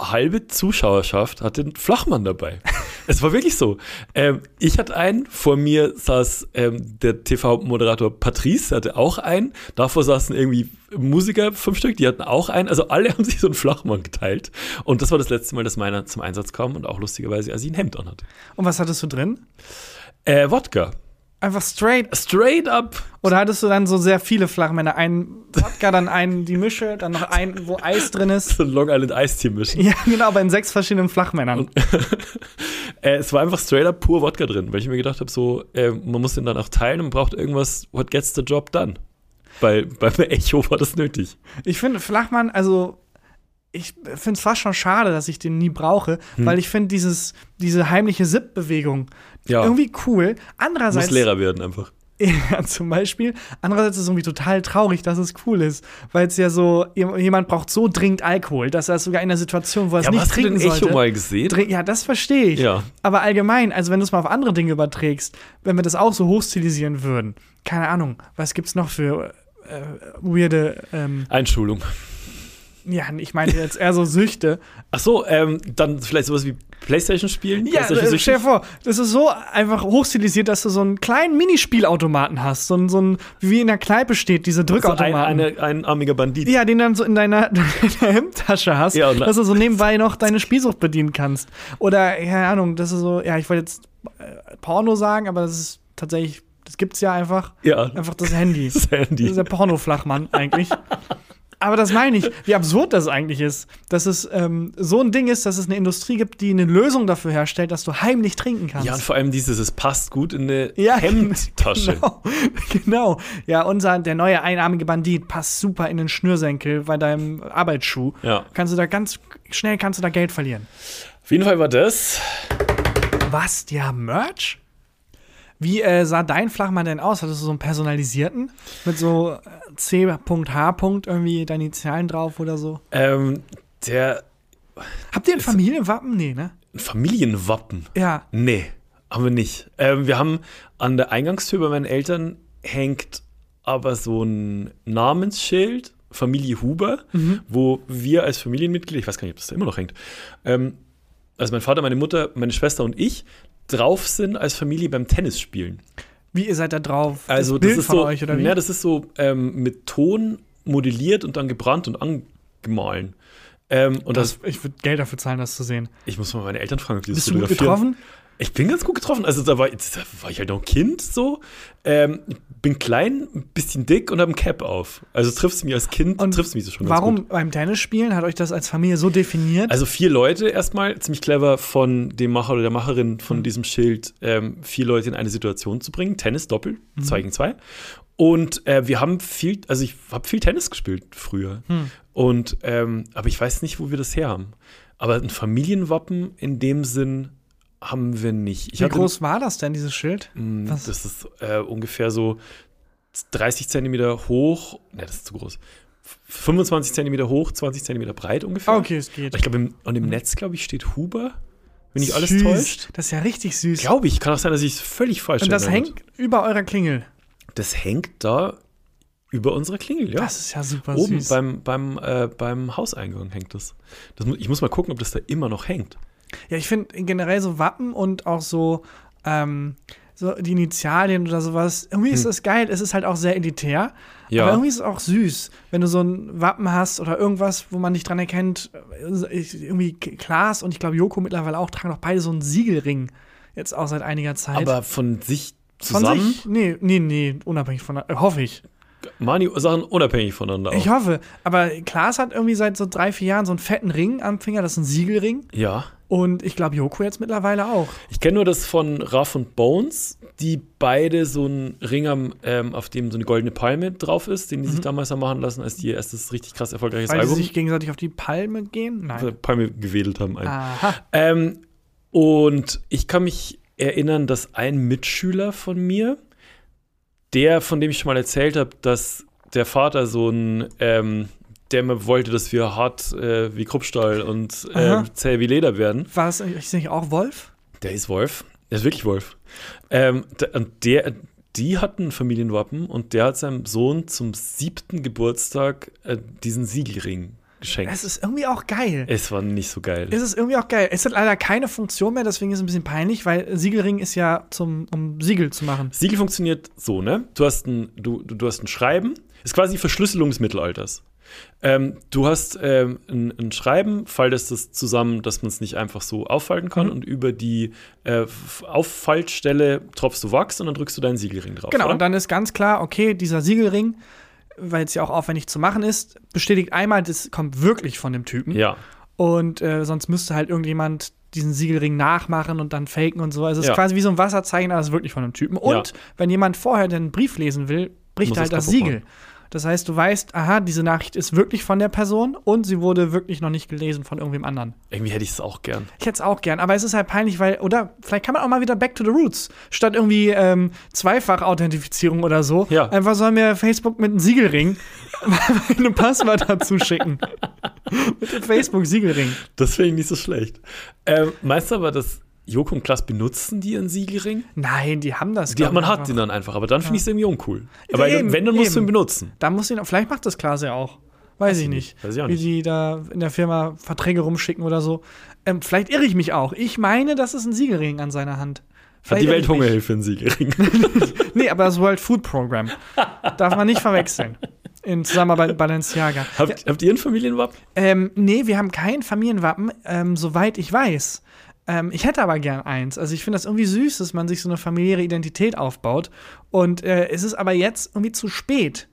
halbe Zuschauerschaft hatte einen Flachmann dabei. Es war wirklich so. Ähm, ich hatte einen, vor mir saß ähm, der TV-Moderator Patrice, hatte auch einen. Davor saßen irgendwie Musiker, fünf Stück, die hatten auch einen. Also alle haben sich so einen Flachmann geteilt. Und das war das letzte Mal, dass meiner zum Einsatz kam und auch lustigerweise, als ich ein Hemd anhatte. Und was hattest du drin? Äh, Wodka. Einfach straight. Straight up. Oder hattest du dann so sehr viele Flachmänner? Einen Wodka, dann einen die Mische, dann noch einen, wo Eis drin ist. So ein Long Island Eistee mischen. Ja, genau, aber in sechs verschiedenen Flachmännern. Äh, es war einfach straight up pur Wodka drin, weil ich mir gedacht habe, so, äh, man muss den dann auch teilen und braucht irgendwas, what gets the job done. Bei, beim Echo war das nötig. Ich finde Flachmann, also ich finde es fast schon schade, dass ich den nie brauche, Hm. weil ich finde dieses diese heimliche Sipp-Bewegung Ja, irgendwie cool. muss Andererseits Lehrer werden einfach. Ja, zum Beispiel. Andererseits ist es irgendwie total traurig, dass es cool ist. Weil es ja so, jemand braucht so dringend Alkohol, dass er es sogar in der Situation, wo er es Ja, nicht hast du trinken den Echo sollte. mal gesehen? Trink- ja, das verstehe ich. Ja. Aber allgemein, also wenn du es mal auf andere Dinge überträgst, wenn wir das auch so hochstilisieren würden, keine Ahnung, was gibt's noch für äh, weirde, ähm, Einschulung. Ja, ich meinte jetzt eher so Süchte. Ach so, ähm, dann vielleicht sowas wie Playstation spielen? Ja, Playstation äh, stell dir vor, das ist so einfach hochstilisiert, dass du so einen kleinen Minispielautomaten hast, so ein, so ein wie in der Kneipe steht, diese ein, Drückautomaten. eine, ein armiger Bandit. Ja, den dann so in deiner, deiner Hemdtasche hast, Ja, dass du so nebenbei noch deine Spielsucht bedienen kannst. Oder, keine Ahnung, das ist so, ja, ich wollte jetzt äh, Porno sagen, aber das ist tatsächlich, das gibt's ja einfach. Ja, Einfach das Handy. das Das ist Handy. der Pornoflachmann eigentlich. Aber das meine ich, wie absurd das eigentlich ist. Dass es ähm, so ein Ding ist, dass es eine Industrie gibt, die eine Lösung dafür herstellt, dass du heimlich trinken kannst. Ja, und vor allem dieses, es passt gut in eine Ja, Hemdtasche. Genau, genau. Ja, unser, der neue einarmige Bandit passt super in den Schnürsenkel bei deinem Arbeitsschuh. Ja. Kannst du da ganz schnell kannst du da Geld verlieren. Auf jeden Fall war das. Was? Haben Merch? Wie äh, sah dein Flachmann denn aus? Hattest du so einen personalisierten? Mit so äh, C.H. irgendwie deine Initialen drauf oder so? Ähm, der Habt ihr ein Familienwappen? Nee, ne? Familienwappen. Ja. Nee, haben wir nicht. Ähm, wir haben an der Eingangstür bei meinen Eltern hängt aber so ein Namensschild, Familie Huber, wo wir als Familienmitglied, ich weiß gar nicht, ob das da immer noch hängt, ähm, also mein Vater, meine Mutter, meine Schwester und ich drauf sind als Familie beim Tennisspielen. Wie ihr seid da drauf? Also das Bild das ist von so, euch oder wie? Ja, das ist so ähm, mit Ton modelliert und dann gebrannt und angemahlen. Ähm, und das, das, ich würde Geld dafür zahlen, das zu sehen. ich muss mal meine Eltern fragen, ob die das Bist du gut fotografieren. getroffen? Ich bin ganz gut getroffen. Also da war, da war ich halt noch ein Kind so. Ähm, bin klein, ein bisschen dick und habe ein Cap auf. Also triffst du mich als Kind, Und triffst du mich so schon ganz Warum gut. beim Tennisspielen hat euch das als Familie so definiert? Also vier Leute erstmal, ziemlich clever von dem Macher oder der Macherin von Mhm. diesem Schild, ähm, vier Leute in eine Situation zu bringen. Tennis, Doppel, Mhm. zwei gegen zwei. Und äh, wir haben viel, also ich habe viel Tennis gespielt früher. Hm. Und, ähm, aber ich weiß nicht, wo wir das her haben. Aber ein Familienwappen in dem Sinn haben wir nicht. Ich Wie groß war das denn, dieses Schild? Mm, Was? Das ist äh, ungefähr so 30 Zentimeter hoch. Ne, das ist zu groß. F- 25 Zentimeter hoch, 20 Zentimeter breit ungefähr. Ah, okay, es geht. Ich glaube, und im Netz, glaube ich, steht Huber. Wenn nicht alles täuscht. Das ist ja richtig süß. Glaube ich. Kann auch sein, dass ich es völlig falsch Und das hängt über eurer Klingel. Das hängt da über unserer Klingel, ja. Das ist ja super Oben süß. beim, beim, äh, beim Hauseingang hängt das. das ich muss mal gucken, ob das da immer noch hängt. Ja, ich finde generell so Wappen und auch so, ähm, so die Initialien oder sowas, irgendwie ist das geil. Es ist halt auch sehr elitär. Hm. Ja. Aber irgendwie ist es auch süß, wenn du so ein Wappen hast oder irgendwas, wo man dich dran erkennt. Ich, irgendwie Klaas und ich glaube Joko mittlerweile auch tragen doch beide so einen Siegelring. Jetzt auch seit einiger Zeit. Aber von sich von zusammen, sich? Nee, nee, nee, unabhängig von, äh, hoffe ich. Mani Sachen unabhängig voneinander. Ich Auch. hoffe. Aber Klaas hat irgendwie seit so drei, vier Jahren so einen fetten Ring am Finger, das ist ein Siegelring. Ja. Und ich glaube Joko jetzt mittlerweile auch. Ich kenne nur das von Raff und Bones, die beide so einen Ring haben, ähm, auf dem so eine goldene Palme drauf ist, den die sich damals haben machen lassen, als die ihr erstes richtig krass erfolgreiches Mhm. Weil sie Album sich gegenseitig auf die Palme gehen? auf Nein. Palme gewedelt haben. Ähm, und ich kann mich erinnern, dass ein Mitschüler von mir, der, von dem ich schon mal erzählt habe, dass der Vater so ein, ähm, der immer wollte, dass wir hart äh, wie Kruppstahl und äh, zäh wie Leder werden. War es ich nicht auch Wolf? Der ist Wolf. Der ist wirklich Wolf. Ähm, der, und der, die hatten Familienwappen und der hat seinem Sohn zum siebten Geburtstag äh, diesen Siegelring geschenkt. Es ist irgendwie auch geil. es war nicht so geil. Es ist irgendwie auch geil. Es hat leider keine Funktion mehr, deswegen ist es ein bisschen peinlich, weil Siegelring ist ja zum, um Siegel zu machen. Siegel funktioniert so, ne? Du hast ein, du, du hast ein Schreiben, ist quasi Verschlüsselung des Mittelalters. Ähm, du hast ähm, ein, ein Schreiben, faltest das zusammen, dass man es nicht einfach so auffalten kann Mhm. und über die äh, Auffaltstelle tropfst du Wachs und dann drückst du deinen Siegelring drauf. Genau, oder? und dann ist ganz klar, okay, dieser Siegelring, weil es ja auch aufwendig zu machen ist, bestätigt einmal, das kommt wirklich von dem Typen. ja. Und äh, sonst müsste halt irgendjemand diesen Siegelring nachmachen und dann faken und so. Also es ist Ja. quasi wie so ein Wasserzeichen, aber es ist wirklich von einem Typen. Und Ja. wenn jemand vorher den Brief lesen will, bricht Muss halt das Siegel. Das heißt, du weißt, aha, diese Nachricht ist wirklich von der Person und sie wurde wirklich noch nicht gelesen von irgendwem anderen. Irgendwie hätte ich es auch gern. Ich hätte es auch gern, aber es ist halt peinlich, weil, oder vielleicht kann man auch mal wieder back to the roots. Statt irgendwie ähm, Zweifach-Authentifizierung oder so. Ja. Einfach soll mir Facebook mit einem Siegelring eine Passwort dazu schicken. mit dem Facebook-Siegelring. Das finde ich nicht so schlecht. Ähm, meinst du aber, dass Joko und Klaas benutzen die einen Siegelring? Nein, die haben das. Die, man hat den dann einfach, aber dann finde ich es irgendwie uncool. Ja, Aber eben, wenn, dann musst du eben. ihn benutzen. Da muss ihn, vielleicht macht das Klaas ja auch. Weiß ich ich nicht. Weiß ich auch Wie nicht. die da in der Firma Verträge rumschicken oder so. Ähm, vielleicht irre ich mich auch. Ich meine, das ist ein Siegelring an seiner Hand. Hat Vielleicht die ich mich. Welthungerhilfe einen Siegelring? Nee, aber das World Food Program. Darf man nicht verwechseln. In Zusammenarbeit mit Balenciaga. habt, habt ihr ein Familienwappen? Ähm, nee, wir haben kein Familienwappen, ähm, soweit ich weiß. Ähm, ich hätte aber gern eins. Also ich finde das irgendwie süß, dass man sich so eine familiäre Identität aufbaut. Und äh, es ist aber jetzt irgendwie zu spät.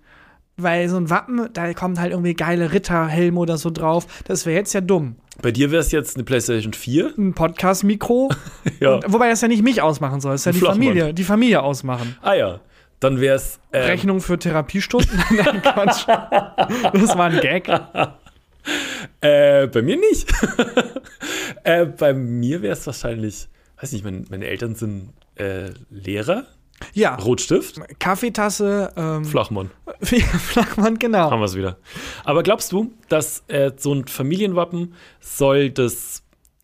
Weil so ein Wappen, da kommt halt irgendwie geile Ritterhelm oder so drauf. Das wäre jetzt ja dumm. Bei dir wäre es jetzt eine PlayStation 4. Ein Podcast-Mikro. Ja. Und- Wobei das ja nicht mich ausmachen soll, es ist ja die Flachmann. Familie, die Familie ausmachen. Ah ja. Dann wäre es. Ähm, Rechnung für Therapiestunden? Nein, Quatsch. Das war ein Gag. Äh, bei mir nicht. äh, bei mir wäre es wahrscheinlich, weiß nicht, mein, meine Eltern sind äh, Lehrer, Ja, Rotstift, Kaffeetasse, ähm, Flachmann, Flachmann, genau. haben wir es wieder. Aber glaubst du, dass äh, so ein Familienwappen soll das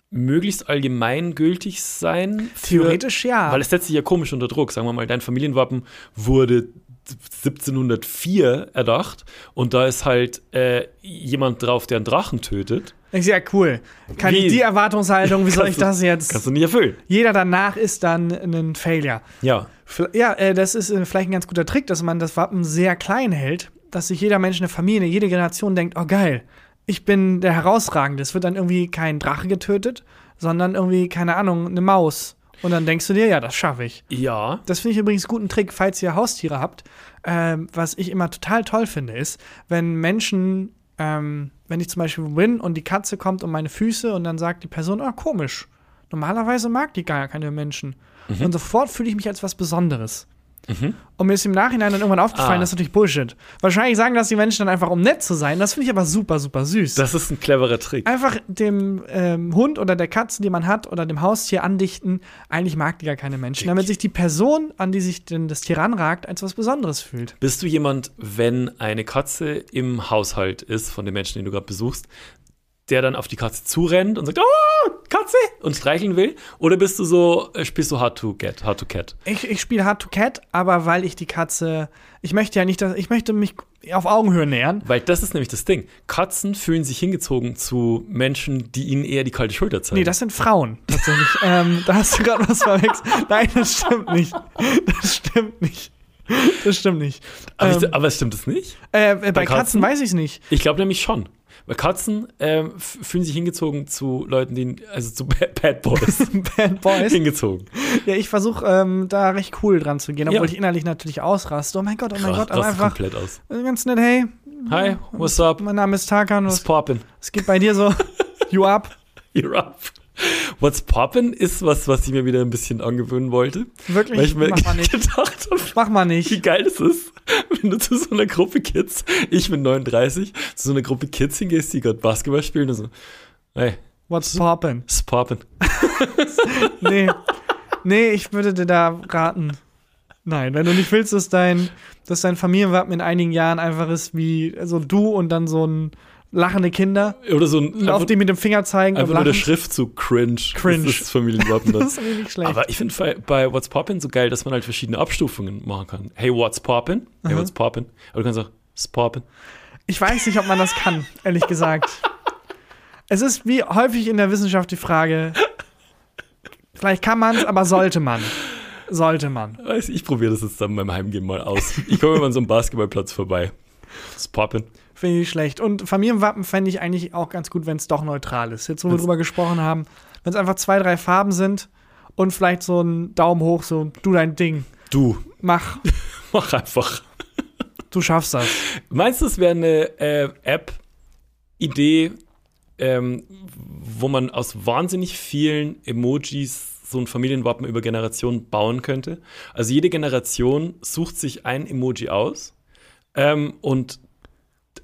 möglichst allgemeingültig sein? für- Theoretisch ja. Weil es setzt sich ja komisch unter Druck. Sagen wir mal, dein Familienwappen wurde 1704 erdacht und da ist halt äh, jemand drauf, der einen Drachen tötet. Ja, cool. Kann Wie? ich die Erwartungshaltung, wie soll ich das jetzt? Kannst du nicht erfüllen. Jeder danach ist dann ein Failure. Ja. Ja, äh, das ist äh, vielleicht ein ganz guter Trick, dass man das Wappen sehr klein hält, dass sich jeder Mensch, eine Familie, jede Generation denkt, oh geil, ich bin der Herausragende. Es wird dann irgendwie kein Drache getötet, sondern irgendwie, keine Ahnung, eine Maus. Und dann denkst du dir, ja, das schaffe ich. Ja. Das finde ich übrigens guten Trick, falls ihr Haustiere habt. Ähm, was ich immer total toll finde, ist, wenn Menschen, ähm, wenn ich zum Beispiel bin und die Katze kommt um meine Füße und dann sagt die Person, ah, komisch. Normalerweise mag die gar keine Menschen. Und sofort fühle ich mich als was Besonderes. Und mir ist im Nachhinein dann irgendwann aufgefallen, Ah. das ist natürlich Bullshit. Wahrscheinlich sagen das die Menschen dann einfach, um nett zu sein. Das finde ich aber super, super süß. Das ist ein cleverer Trick. einfach dem ähm, Hund oder der Katze, die man hat, oder dem Haustier andichten, eigentlich mag die gar keine Menschen. Damit sich die Person, an die sich denn das Tier ranragt, als was Besonderes fühlt. Bist du jemand, wenn eine Katze im Haushalt ist, von den Menschen, den du gerade besuchst, der dann auf die Katze zurennt und sagt, oh, Katze, und streicheln will? Oder bist du so, äh, spielst du Hard to Get, Hard to Cat? Ich, ich spiele Hard to Cat, aber weil ich die Katze, ich möchte ja nicht, dass, ich möchte mich auf Augenhöhe nähern. Weil das ist nämlich das Ding. Katzen fühlen sich hingezogen zu Menschen, die ihnen eher die kalte Schulter zeigen. Nee, das sind Frauen, tatsächlich. ähm, da hast du gerade was verwechselt. Nein, das stimmt nicht. Das stimmt nicht. Das stimmt nicht. aber, ähm, ich, aber stimmt es nicht? Äh, bei, bei Katzen, Katzen? weiß ich es nicht. Ich glaube nämlich schon. Weil Katzen ähm, fühlen sich hingezogen zu Leuten, die, also zu Bad, Bad Boys. Bad Boys. hingezogen. Ja, ich versuche ähm, da recht cool dran zu gehen, obwohl Ja. ich innerlich natürlich ausraste. Oh mein Gott, oh mein Ra- Gott, aber einfach komplett aus. äh, ganz nett, hey, Hi, what's up? mein Name ist Tarkan, What's was, poppin'? was geht bei dir so? You up? You're up. What's poppin' ist was, was ich mir wieder ein bisschen angewöhnen wollte. Weil Wirklich? ich mir Mach mal nicht. gedacht habe, Mach mal wie nicht. geil das ist, wenn du zu so einer Gruppe Kids, ich mit 39, zu so einer Gruppe Kids hingehst, die gerade Basketball spielen und so, hey, What's poppin'? what's poppin'? Nee. Nee, ich würde dir da raten. Nein, wenn du nicht willst, dass dein, dass dein Familienwappen in einigen Jahren einfach ist wie so du und dann so ein lachende Kinder, Oder so ein, auf die mit dem Finger zeigen einfach nur der. Schriftzug cringe. Cringe. Das ist Familienwappen. Das ist irgendwie nicht schlecht. Aber ich finde bei What's Poppin' so geil, dass man halt verschiedene Abstufungen machen kann. Hey, what's poppin'? Hey, what's poppin'? Aber du kannst auch, poppin'? Ich weiß nicht, ob man das kann, ehrlich gesagt. Es ist wie häufig in der Wissenschaft die Frage, vielleicht kann man es, aber sollte man. Sollte man. Ich probiere das jetzt dann beim Heimgehen mal aus. Ich komme immer an so einem Basketballplatz vorbei. What's poppin'? Finde ich nicht schlecht. Und Familienwappen fände ich eigentlich auch ganz gut, wenn es doch neutral ist. Jetzt, wo wir drüber gesprochen haben, wenn es einfach zwei, drei Farben sind und vielleicht so ein Daumen hoch, so du dein Ding. Du, Mach, mach einfach. du schaffst das. Meinst du, es wäre eine äh, App-Idee, ähm, wo man aus wahnsinnig vielen Emojis so ein Familienwappen über Generationen bauen könnte? Also jede Generation sucht sich ein Emoji aus ähm, und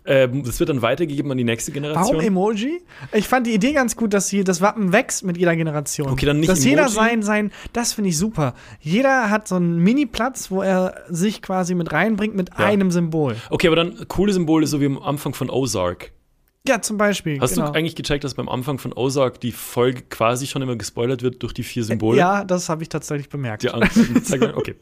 ähm, das wird dann weitergegeben an die nächste Generation. Warum Emoji? Ich fand die Idee ganz gut, dass hier das Wappen wächst mit jeder Generation. Okay, dann nicht Dass jeder Emoji? sein, sein, das finde ich super. Jeder hat so einen Mini-Platz, wo er sich quasi mit reinbringt mit Ja. einem Symbol. Okay, aber dann coole Symbole, so wie am Anfang von Ozark. Ja, zum Beispiel. Hast genau. du eigentlich gecheckt, dass beim Anfang von Ozark die Folge quasi schon immer gespoilert wird durch die vier Symbole? Ja, das habe ich tatsächlich bemerkt. Die Angst- okay.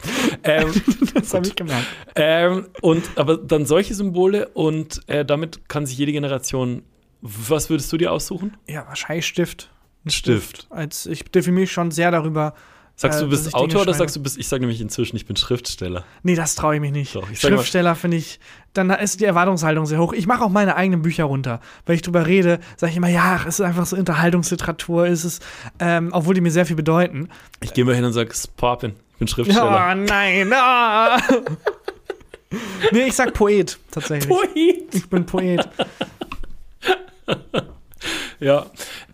ähm, das habe ich gemerkt. ähm, und aber dann solche Symbole und äh, damit kann sich jede Generation. Was würdest du dir aussuchen? Ja, wahrscheinlich Stift. Ein Stift. Als ich definiere mich schon sehr darüber. Sagst äh, du, dass bist Autor oder sagst du, bist, ich sage nämlich inzwischen, ich bin Schriftsteller. Nee, das traue ich mich nicht. Doch, ich Schriftsteller finde ich, dann ist die Erwartungshaltung sehr hoch. Ich mache auch meine eigenen Bücher runter. Weil ich drüber rede, sage ich immer, ja, es ist einfach so Unterhaltungsliteratur, ist es, ähm, obwohl die mir sehr viel bedeuten. Ich gehe mal hin und sage, Poppin, ich bin Schriftsteller. Oh nein, ah. Nee, ich sag Poet, tatsächlich. Poet. Ich bin Poet. Ja.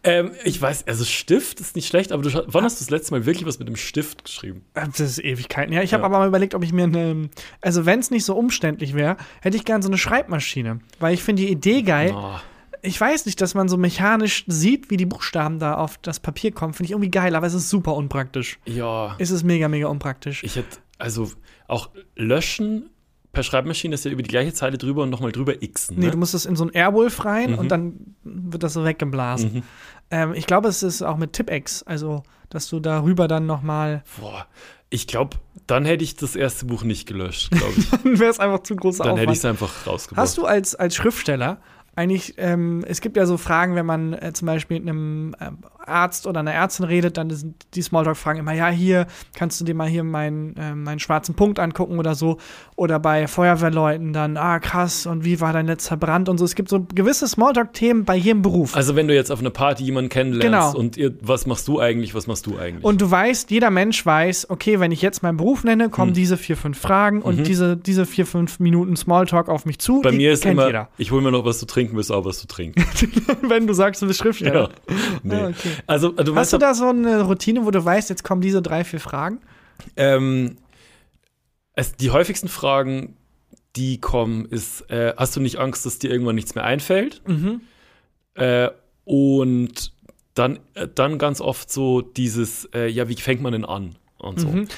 Ähm, ich weiß, also Stift ist nicht schlecht, aber du, wann hast du das letzte Mal wirklich was mit dem Stift geschrieben? Das ist Ewigkeiten. Ja, ich habe Ja. aber mal überlegt, ob ich mir eine, also wenn es nicht so umständlich wäre, hätte ich gern so eine Schreibmaschine. Weil ich finde die Idee geil. Oh, Ich weiß nicht, dass man so mechanisch sieht, wie die Buchstaben da auf das Papier kommen. Finde ich irgendwie geil, aber es ist super unpraktisch. ja. Es ist mega, mega unpraktisch. Ich hätte, also auch löschen per Schreibmaschine ist ja über die gleiche Zeile drüber und nochmal drüber xen. Nee, Ne? du musst es in so ein Airwolf rein Mhm. und dann wird das so weggeblasen. Mhm. Ähm, ich glaube, es ist auch mit Tipex, also dass du darüber dann nochmal, Boah, ich glaube, dann hätte ich das erste Buch nicht gelöscht, glaube ich. dann wäre es einfach zu großer dann hätte Aufwand. ich es einfach rausgebracht. Hast du als, als Schriftsteller eigentlich, ähm, es gibt ja so Fragen, wenn man äh, zum Beispiel mit einem ähm, Arzt oder einer Ärztin redet, dann sind die Smalltalk-Fragen immer, ja, hier kannst du dir mal hier meinen, äh, meinen schwarzen Punkt angucken oder so. Oder bei Feuerwehrleuten dann, ah, krass, und wie war dein letzter Brand und so. Es gibt so gewisse Smalltalk-Themen bei jedem Beruf. Also wenn du jetzt auf einer Party jemanden kennenlernst Genau. und ihr, was machst du eigentlich, was machst du eigentlich? Und du weißt, jeder Mensch weiß, okay, wenn ich jetzt meinen Beruf nenne, kommen Hm. diese vier, fünf Fragen und Mhm. diese, diese vier, fünf Minuten Smalltalk auf mich zu. Bei mir ist kennt immer, jeder. ich hole mir noch was zu trinken, willst du auch was zu trinken. wenn du sagst, du bist Schriftsteller. ja. Nee. Ah, okay. Also du Hast weißt, du da so eine Routine, wo du weißt, jetzt kommen diese drei, vier Fragen? ähm, es, die häufigsten Fragen, die kommen, ist, äh, hast du nicht Angst, dass dir irgendwann nichts mehr einfällt? Mhm. Äh, und dann, äh, dann ganz oft so dieses, äh, ja, wie fängt man denn an? Und so. Mhm.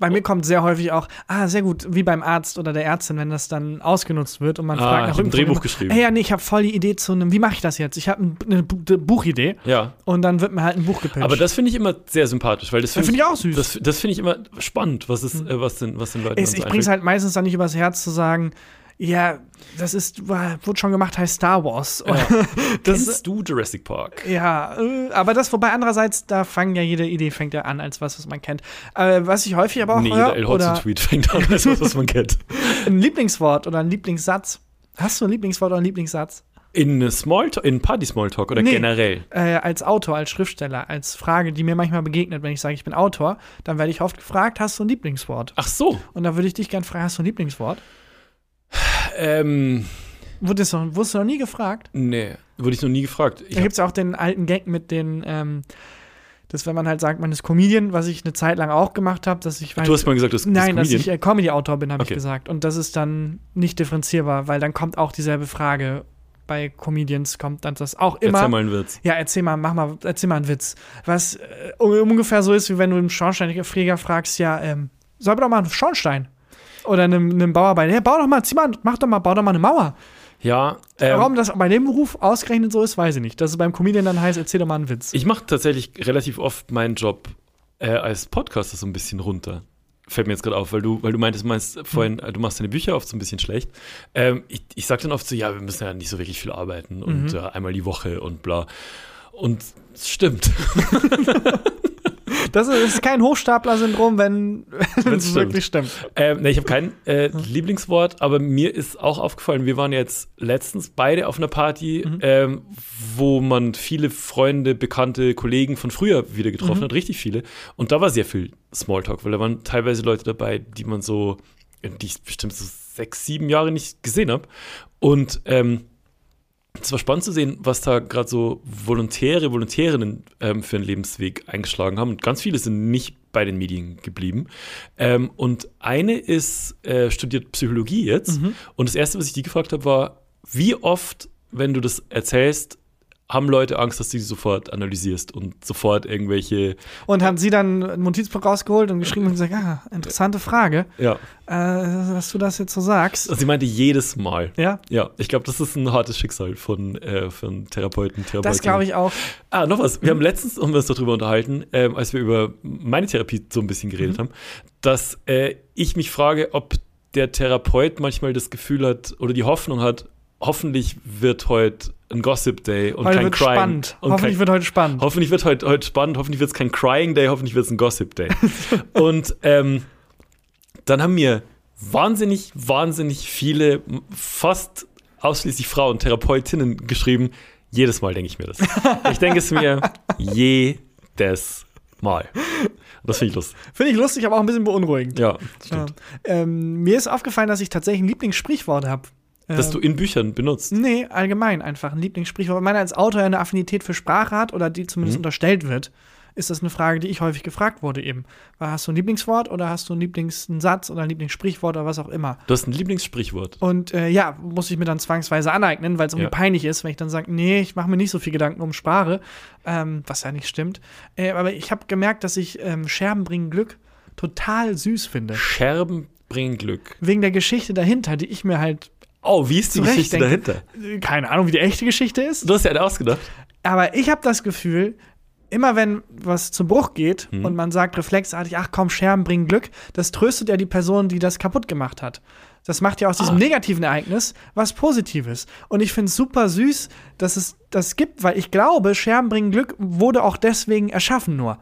Bei mir kommt sehr häufig auch, ah, sehr gut, wie beim Arzt oder der Ärztin, wenn das dann ausgenutzt wird und man Ah, fragt ich nach hab ein Drehbuch immer, geschrieben. Hey, ja, nee, ich habe voll die Idee zu einem, wie mache ich das jetzt? Ich habe eine Bu eine Buchidee Ja, und dann wird mir halt ein Buch gepitcht. aber das finde ich immer sehr sympathisch, weil das finde finde ich auch süß. Das, das finde ich immer spannend, was, ist, äh, was, den, was den Leuten Es, dann ich bring's einfällt. halt meistens dann nicht übers Herz zu sagen, ja, das ist, wurde schon gemacht, heißt Star Wars. Ja. das, Kennst du Jurassic Park? Ja, äh, aber das, wobei andererseits, da fangen ja jede Idee fängt ja an als was, was man kennt. Äh, was ich häufig aber auch Nee, höre, jeder Hotzo-Tweet fängt an, als was, was man kennt. ein Lieblingswort oder ein Lieblingssatz. Hast du ein Lieblingswort oder einen Lieblingssatz? In Smalltalk, in Party Smalltalk oder Nee. generell? Äh, als Autor, als Schriftsteller, als Frage, die mir manchmal begegnet, wenn ich sage, ich bin Autor, dann werde ich oft gefragt, hast du ein Lieblingswort? Ach so. Und da würde ich dich gerne fragen, hast du ein Lieblingswort? Ähm, Wurdest du, wurdest du noch nie gefragt? nee, wurde ich noch nie gefragt. Ich Da gibt es auch den alten Gag mit den, ähm, dass wenn man halt sagt, man ist Comedian, was ich eine Zeit lang auch gemacht habe, dass ich hab, du hast mal gesagt, du bist Nein, dass Comedian. ich äh, Comedy-Autor bin, habe Okay. ich gesagt. Und das ist dann nicht differenzierbar, weil dann kommt auch dieselbe Frage. Bei Comedians kommt dann das auch immer. Erzähl mal einen Witz. Ja, erzähl mal, mach mal, erzähl mal einen Witz. Was äh, ungefähr so ist, wie wenn du einen Schornsteinfeger fragst, ja, ähm, soll doch mal einen Schornstein. Oder einem, einem Bauarbeiter, hey, bau doch mal, zieh mal, mach doch mal, bau doch mal eine Mauer. Ja, ähm, Warum das bei dem Beruf ausgerechnet so ist, weiß ich nicht. Dass es beim Comedian dann heißt, erzähl doch mal einen Witz. ich mache tatsächlich relativ oft meinen Job äh, als Podcaster so ein bisschen runter. Fällt mir jetzt gerade auf, weil du, weil du meintest, meinst vorhin, äh, du machst deine Bücher oft so ein bisschen schlecht. Ähm, ich ich sage dann oft so, ja, wir müssen ja nicht so wirklich viel arbeiten und Mhm. äh, einmal die Woche und bla. Und es stimmt. Das ist, kein Hochstapler-Syndrom, wenn es wirklich stimmt. Ähm, nee, ich habe kein äh, Lieblingswort, aber mir ist auch aufgefallen, wir waren jetzt letztens beide auf einer Party, Mhm. ähm, wo man viele Freunde, bekannte Kollegen von früher wieder getroffen Mhm. hat, richtig viele. Und da war sehr viel Smalltalk, weil da waren teilweise Leute dabei, die man so, die ich bestimmt so sechs, sieben Jahre nicht gesehen habe. Und ähm, es war spannend zu sehen, was da gerade so Volontäre, Volontärinnen ähm, für einen Lebensweg eingeschlagen haben. Und ganz viele sind nicht bei den Medien geblieben. Ähm, und eine ist, äh, studiert Psychologie jetzt. Mhm. Und das Erste, was ich die gefragt habe, war, wie oft, wenn du das erzählst, haben Leute Angst, dass du sie sofort analysierst und sofort irgendwelche, Und haben sie dann ein Notizbuch rausgeholt und geschrieben und gesagt, ah, interessante Frage, ja. äh, dass du das jetzt so sagst. Und sie meinte jedes Mal. Ja, Ja, ich glaube, das ist ein hartes Schicksal von, äh, von Therapeuten, Therapeutinnen. das glaube ich auch. Ah, noch was. Wir haben letztens haben wir uns darüber unterhalten, ähm, als wir über meine Therapie so ein bisschen geredet Mhm. haben, dass äh, ich mich frage, ob der Therapeut manchmal das Gefühl hat oder die Hoffnung hat, hoffentlich wird heute ein Gossip Day und Heute kein wird Crying. spannend. Und Hoffentlich kein, wird heute spannend. hoffentlich wird heute, heute spannend, hoffentlich wird es kein Crying Day, hoffentlich wird es ein Gossip Day. und ähm, dann haben mir wahnsinnig, wahnsinnig viele, fast ausschließlich Frauen, Therapeutinnen geschrieben. Jedes Mal denke ich mir das. Ich denke es mir jedes Mal. Das finde ich lustig. Finde ich lustig, aber auch ein bisschen beunruhigend. Ja, Ja. stimmt. Ähm, mir ist aufgefallen, dass ich tatsächlich ein Lieblingssprichwort habe. Dass du in Büchern benutzt. Nee, allgemein einfach ein Lieblingssprichwort. Wenn man als Autor eine Affinität für Sprache hat oder die zumindest Mhm. unterstellt wird, ist das eine Frage, die ich häufig gefragt wurde eben. Hast du ein Lieblingswort oder hast du ein Lieblingssatz oder ein Lieblingssprichwort oder was auch immer? Du hast ein Lieblingssprichwort. Und äh, ja, muss ich mir dann zwangsweise aneignen, weil es irgendwie Ja. peinlich ist, wenn ich dann sage, nee, ich mache mir nicht so viel Gedanken um Sprache, ähm, was ja nicht stimmt. Äh, aber ich habe gemerkt, dass ich ähm, Scherben bringen Glück total süß finde. Scherben bringen Glück. Wegen der Geschichte dahinter, die ich mir halt, Oh, wie ist die Zurecht Geschichte denke. dahinter? keine Ahnung, wie die echte Geschichte ist. Du hast ja eine ausgedacht. Aber ich habe das Gefühl, immer wenn was zu Bruch geht Mhm. und man sagt reflexartig, ach komm, Scherben bringen Glück, das tröstet ja die Person, die das kaputt gemacht hat. Das macht ja aus diesem Ah. negativen Ereignis was Positives. Und ich finde es super süß, dass es das gibt, weil ich glaube, Scherben bringen Glück wurde auch deswegen erschaffen nur.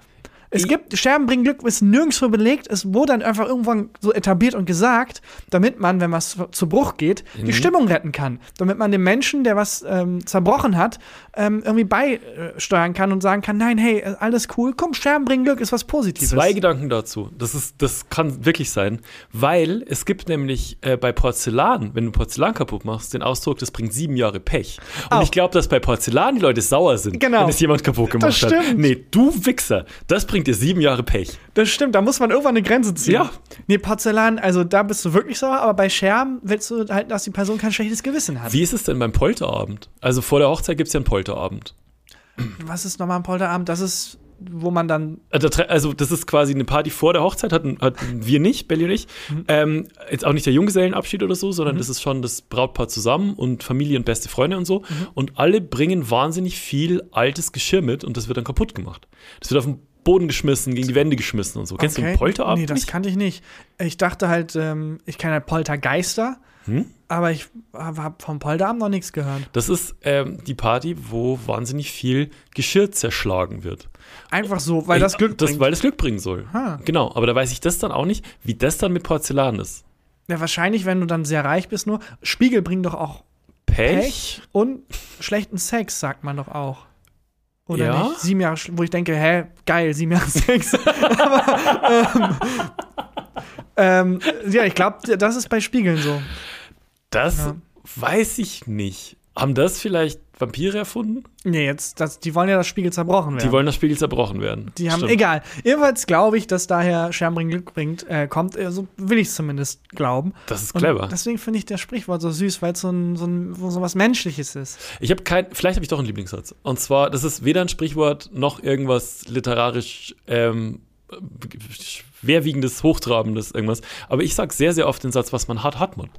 Es Ich- gibt, Scherben bringen Glück ist nirgendwo belegt. Es wurde dann einfach irgendwann so etabliert und gesagt, damit man, wenn was zu Bruch geht, Mhm. die Stimmung retten kann. Damit man dem Menschen, der was ähm, zerbrochen hat, ähm, irgendwie beisteuern kann und sagen kann, nein, hey, alles cool, komm, Scherben bringen Glück, ist was Positives. Zwei Gedanken dazu. Das, ist, das kann wirklich sein, weil es gibt nämlich äh, bei Porzellan, wenn du Porzellan kaputt machst, den Ausdruck, das bringt sieben Jahre Pech. Und Au. ich glaube, dass bei Porzellan die Leute sauer sind, Genau. wenn es jemand kaputt gemacht Das hat. stimmt. Nee, du Wichser, das bringt dir sieben Jahre Pech. Das stimmt, da muss man irgendwann eine Grenze ziehen. Ja. Nee, Porzellan, also da bist du wirklich sauer, aber bei Scherben willst du halt, dass die Person kein schlechtes Gewissen hat. Wie ist es denn beim Polterabend? Also vor der Hochzeit gibt es ja einen Polterabend. Was ist nochmal ein Polterabend? Das ist, wo man dann. Äh, Also das ist quasi eine Party vor der Hochzeit, hatten, hatten wir nicht, Belly und ich. Mhm. Ähm, jetzt auch nicht der Junggesellenabschied oder so, sondern das ist schon das Brautpaar zusammen und Familie und beste Freunde und so. Mhm. Und alle bringen wahnsinnig viel altes Geschirr mit und das wird dann kaputt gemacht. Das wird auf den Boden geschmissen, gegen die Wände geschmissen und so. Kennst du Okay. den Polterabend Nee, das nicht? kannte ich nicht. Ich dachte halt, ähm, ich kenne halt Poltergeister, Hm? aber ich habe vom Polterabend noch nichts gehört. Das ist ähm, die Party, wo wahnsinnig viel Geschirr zerschlagen wird. Einfach so, weil das Ey, Glück das, bringt. Weil das Glück bringen soll. Ha. Genau, aber da weiß ich das dann auch nicht, wie das dann mit Porzellan ist. ja, wahrscheinlich, wenn du dann sehr reich bist, nur. Spiegel bringen doch auch Pech? Pech und schlechten Sex, sagt man doch auch. Oder Ja? nicht? Sieben Jahre, wo ich denke, hä, geil, sieben Jahre Sex. Aber, ähm, ähm, ja, ich glaube, das ist bei Spiegeln so. Das Ja. weiß ich nicht. Haben das vielleicht Vampire erfunden? Nee, jetzt, das, die wollen ja das Spiegel zerbrochen werden. Die wollen das Spiegel zerbrochen werden. Die haben, Stimmt. egal. Jedenfalls glaube ich, dass daher Schermbring Glück bringt, äh, kommt, so will ich es zumindest glauben. Das ist Und clever. deswegen finde ich das Sprichwort so süß, weil es so, ein, so, ein, so was Menschliches ist. Ich habe kein, vielleicht habe ich doch einen Lieblingssatz. Und zwar, das ist weder ein Sprichwort noch irgendwas literarisch ähm, schwerwiegendes, hochtrabendes, irgendwas. Aber ich sage sehr, sehr oft den Satz, was man hat, hat man.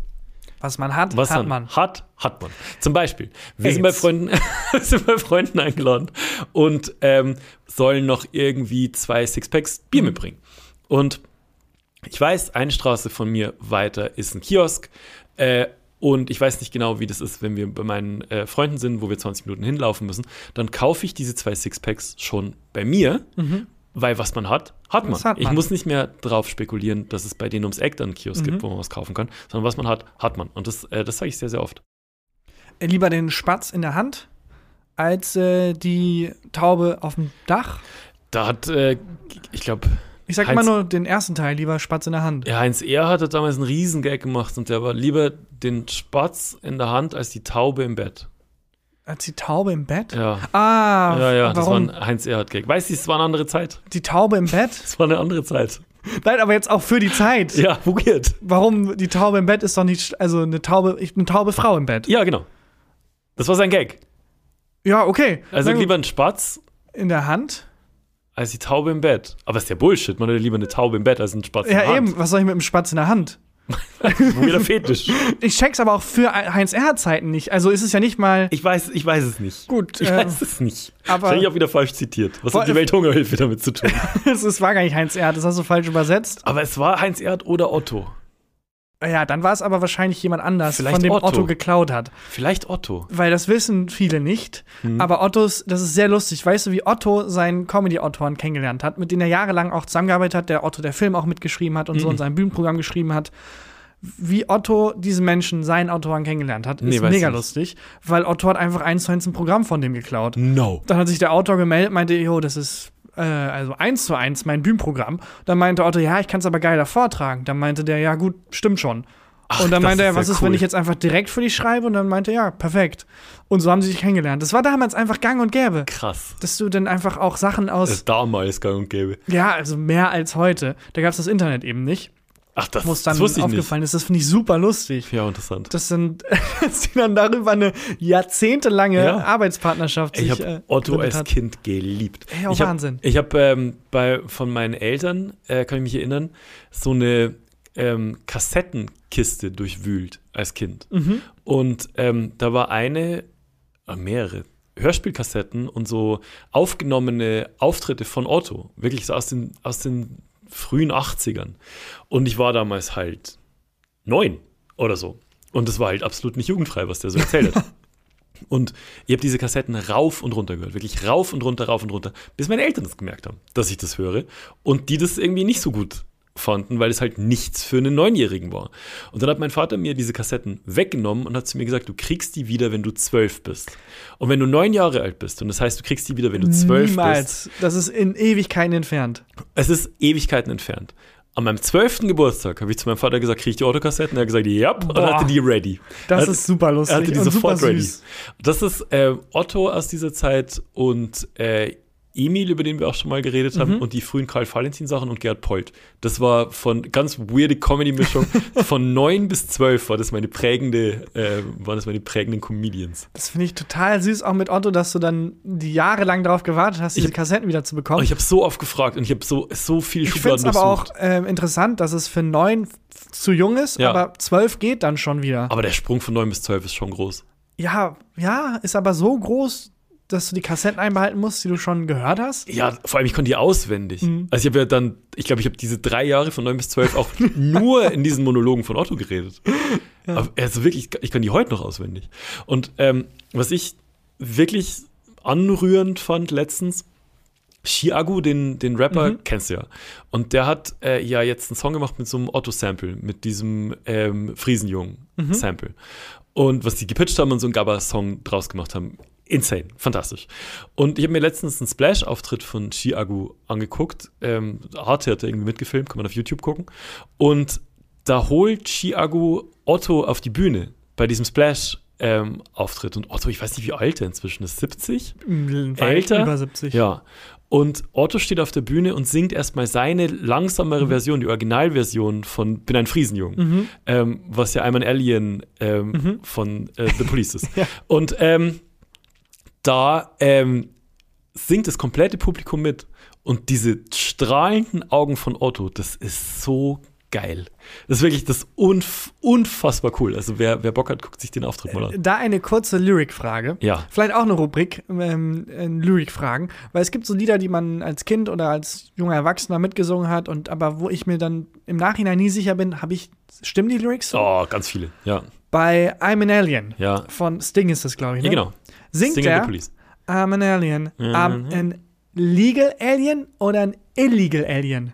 Was man hat, Was hat man. hat, hat man. Zum Beispiel, wir sind bei. Freunden, wir sind bei Freunden eingeladen und ähm, sollen noch irgendwie zwei Sixpacks Bier Mhm. mitbringen. Und ich weiß, eine Straße von mir weiter ist ein Kiosk. Äh, und ich weiß nicht genau, wie das ist, wenn wir bei meinen äh, Freunden sind, wo wir 20 Minuten hinlaufen müssen. Dann kaufe ich diese zwei Sixpacks schon bei mir, weil was man hat, hat man. Hat Ich man. muss nicht mehr drauf spekulieren, dass es bei denen ums Eck dann einen Kiosk Mhm. gibt, wo man was kaufen kann, sondern was man hat, hat man. Und das, äh, das sage ich sehr, sehr oft. Äh, Lieber den Spatz in der Hand als äh, die Taube auf dem Dach. Da hat, äh, ich glaube, Ich sag Heinz- immer nur den ersten Teil, lieber Spatz in der Hand. ja, Heinz Ehr hat damals einen Riesengag gemacht und der war lieber den Spatz in der Hand als die Taube im Bett. Als die Taube im Bett? Ja, Ah, ja, ja, das war warum? ein Heinz Erhardt-Gag. Weißt du, es war eine andere Zeit. Die Taube im Bett? Es war eine andere Zeit. Nein, aber jetzt auch für die Zeit. Ja, weird. Warum die Taube im Bett ist doch nicht, also eine Taube, ich eine taube Frau im Bett. Ja, genau. Das war sein Gag. Ja, okay. Also lieber ein Spatz in der Hand. als die Taube im Bett. Aber ist ja Bullshit. Man hätte lieber eine Taube im Bett als einen Spatz in Ja, der Hand. eben. Was soll ich mit dem Spatz in der Hand? Weirder Fetisch. Ich check's aber auch für Heinz Erhardt Zeiten nicht. Also ist es ja nicht mal. Ich weiß, ich weiß es nicht. Gut, Ich äh, weiß es nicht. aber- Wahrscheinlich auch wieder falsch zitiert. Was hat die Welthungerhilfe damit zu tun? Es war gar nicht Heinz Erhardt, das hast du falsch übersetzt. Aber es war Heinz Erhardt oder Otto. Ja, dann war es aber wahrscheinlich jemand anders, Vielleicht von dem Otto. Otto. geklaut hat. Vielleicht Otto. Weil das wissen viele nicht. Mhm. Aber Ottos, das ist sehr lustig. Weißt du, wie Otto seinen Comedy-Autoren kennengelernt hat, mit denen er jahrelang auch zusammengearbeitet hat, der Otto der Film auch mitgeschrieben hat und so Mhm. und sein Bühnenprogramm geschrieben hat. Wie Otto diesen Menschen, seinen Autoren kennengelernt hat, Nee, ist weiß mega ich nicht. lustig, weil Otto hat einfach eins zu eins ein Programm von dem geklaut. No. Dann hat sich der Autor gemeldet, meinte, jo, das ist äh, also eins zu eins mein Bühnenprogramm. Dann meinte Otto, ja, ich kann es aber geiler vortragen. Dann meinte der, ja gut, stimmt schon. Ach, und dann meinte er, was ja ist, wenn cool. ich jetzt einfach direkt für dich schreibe? Und dann meinte er, ja, perfekt. Und so haben sie sich kennengelernt. Das war damals einfach gang und gäbe. Krass. Dass du dann einfach auch Sachen aus, Das ist damals gang und gäbe. ja, also mehr als heute. Da gab es das Internet eben nicht, Ach, das, wo es dann das aufgefallen ist. Das finde ich super lustig. nicht. Ja, interessant. Das sind, dass die dann darüber eine jahrzehntelange Ja. Arbeitspartnerschaft Ich habe äh, Otto als hat. Kind geliebt. Ey, auch ich hab, Wahnsinn. Ich habe ähm, bei von meinen Eltern, äh, kann ich mich erinnern, so eine ähm, Kassettenkiste durchwühlt als Kind. Mhm. Und ähm, da war eine, äh, mehrere Hörspielkassetten und so aufgenommene Auftritte von Otto. Wirklich so aus den, aus den frühen 80ern. Und ich war damals halt neun oder so. Und das war halt absolut nicht jugendfrei, was der so erzählt hat. Und ich habe diese Kassetten rauf und runter gehört. Wirklich rauf und runter, rauf und runter. Bis meine Eltern das gemerkt haben, dass ich das höre. Und die das irgendwie nicht so gut fanden, weil es halt nichts für einen Neunjährigen war. Und dann hat mein Vater mir diese Kassetten weggenommen und hat zu mir gesagt, du kriegst die wieder, wenn du zwölf bist. Und wenn du neun Jahre alt bist, und das heißt, du kriegst die wieder, wenn du zwölf bist, Niemals. Das ist in Ewigkeiten entfernt. es ist Ewigkeiten entfernt. An meinem zwölften Geburtstag habe ich zu meinem Vater gesagt, kriege ich die Autokassetten? Er hat gesagt, ja, und hatte die ready. Das hat- ist super lustig. Er hatte die und super sofort ready. Das ist äh, Otto aus dieser Zeit und äh, Emil, über den wir auch schon mal geredet haben, Mhm. und die frühen Karl-Valentin-Sachen und Gerd Polt. Das war von ganz weirde Comedy-Mischung. von neun bis zwölf war das meine prägende, äh, waren das meine prägenden Comedians. Das finde ich total süß, auch mit Otto, dass du dann die Jahre lang darauf gewartet hast, diese Ich- Kassetten wieder zu Oh, bekommen. ich habe so oft gefragt und ich habe so, so viel Ich finde es Schubladen aber auch ähm, interessant, dass es für neun zu jung ist, Ja. aber zwölf geht dann schon wieder. Aber der Sprung von neun bis zwölf ist schon groß. Ja, ja, ist aber so groß, dass du die Kassetten einbehalten musst, die du schon gehört hast. Ja, vor allem, ich konnte die auswendig. Mhm. Also ich habe ja dann, ich glaube, ich habe diese drei Jahre von neun bis zwölf auch nur in diesen Monologen von Otto geredet. Aber also wirklich, ich kann die heute noch auswendig. Und ähm, was ich wirklich anrührend fand letztens, Chiago, den, den Rapper, Mhm. kennst du ja. Und der hat äh, ja jetzt einen Song gemacht mit so einem Otto-Sample, mit diesem ähm, Friesenjungen-Sample. Und was die gepitcht haben und so einen Gabba-Song draus gemacht haben. Insane, fantastisch. Und ich habe mir letztens einen Splash-Auftritt von Chiago angeguckt. Ähm, Arte hat er irgendwie mitgefilmt, kann man auf YouTube gucken. Und da holt Chiago Otto auf die Bühne bei diesem Splash-Auftritt. und Otto, ich weiß nicht, wie alt er inzwischen ist, 70? Weit Älter? Über 70. Ja. Und Otto steht auf der Bühne und singt erstmal seine langsamere Mhm. Version, die Originalversion von Bin ein Friesenjung, ähm, was ja einmal ein Alien ähm, Mhm. von äh, The Police ist. Und ähm, da ähm, singt das komplette Publikum mit. Und diese strahlenden Augen von Otto, das ist so geil. Das ist wirklich das unf unfassbar cool. Also wer, wer Bock hat, guckt sich den Auftritt mal an. Da eine kurze Lyric-Frage. Ja. Vielleicht auch eine Rubrik, ähm, äh, Lyric-Fragen. Weil es gibt so Lieder, die man als Kind oder als junger Erwachsener mitgesungen hat, und aber wo ich mir dann im Nachhinein nie sicher bin, habe ich, stimmen die Lyrics so? Oh, ganz viele. Ja, Bei I'm an Alien ja. von Sting ist das, glaube ich. Ja, Ne? genau. Singt Sing er, Police. I'm an Alien, Mhm. I'm an legal Alien oder ein illegal Alien?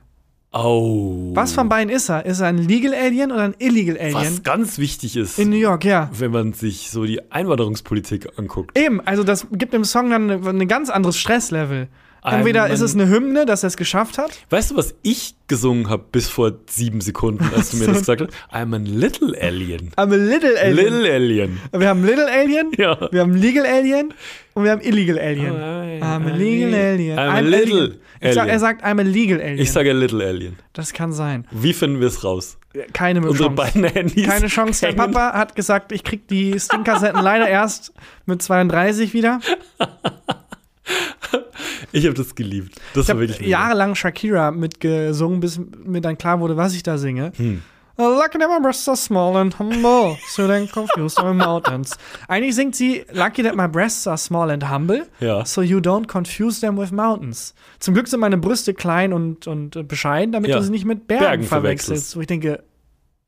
Oh. Was von beiden ist er? Ist er ein legal Alien oder ein illegal Alien? Was ganz wichtig ist, In New York, ja. wenn man sich so die Einwanderungspolitik anguckt. Eben, also das gibt dem Song dann ein ganz anderes Stresslevel. Entweder Ähm, ist es eine Hymne, dass er es geschafft hat. Weißt du, was ich gesungen habe bis vor sieben Sekunden, als du mir das gesagt hast? I'm a little alien. I'm a little Alien. Little alien. Wir haben Little Alien, Ja. wir haben Legal Alien und wir haben Illegal Alien. Oh, I'm a legal alien. I'm a little alien. Ich sag, alien. er sagt, I'm a legal alien. Ich sage little alien. das kann sein. Wie finden wir es raus? Keine Unsere Chance. beiden Handys. Keine Chance. Der. Papa hat gesagt, ich krieg die Sting-Kassetten leider erst mit 32 wieder. Ich habe das geliebt. Das Ich habe mega. jahrelang Shakira mitgesungen, bis mir dann klar wurde, was ich da singe. Hm. Lucky that my breasts are small and humble, so then confused on the mountains. Eigentlich singt sie Lucky that my breasts are small and humble, Ja. so you don't confuse them with mountains. Zum Glück sind meine Brüste klein und, und bescheiden, damit Ja. du sie nicht mit Bergen, Bergen verwechselst. Wo ich denke,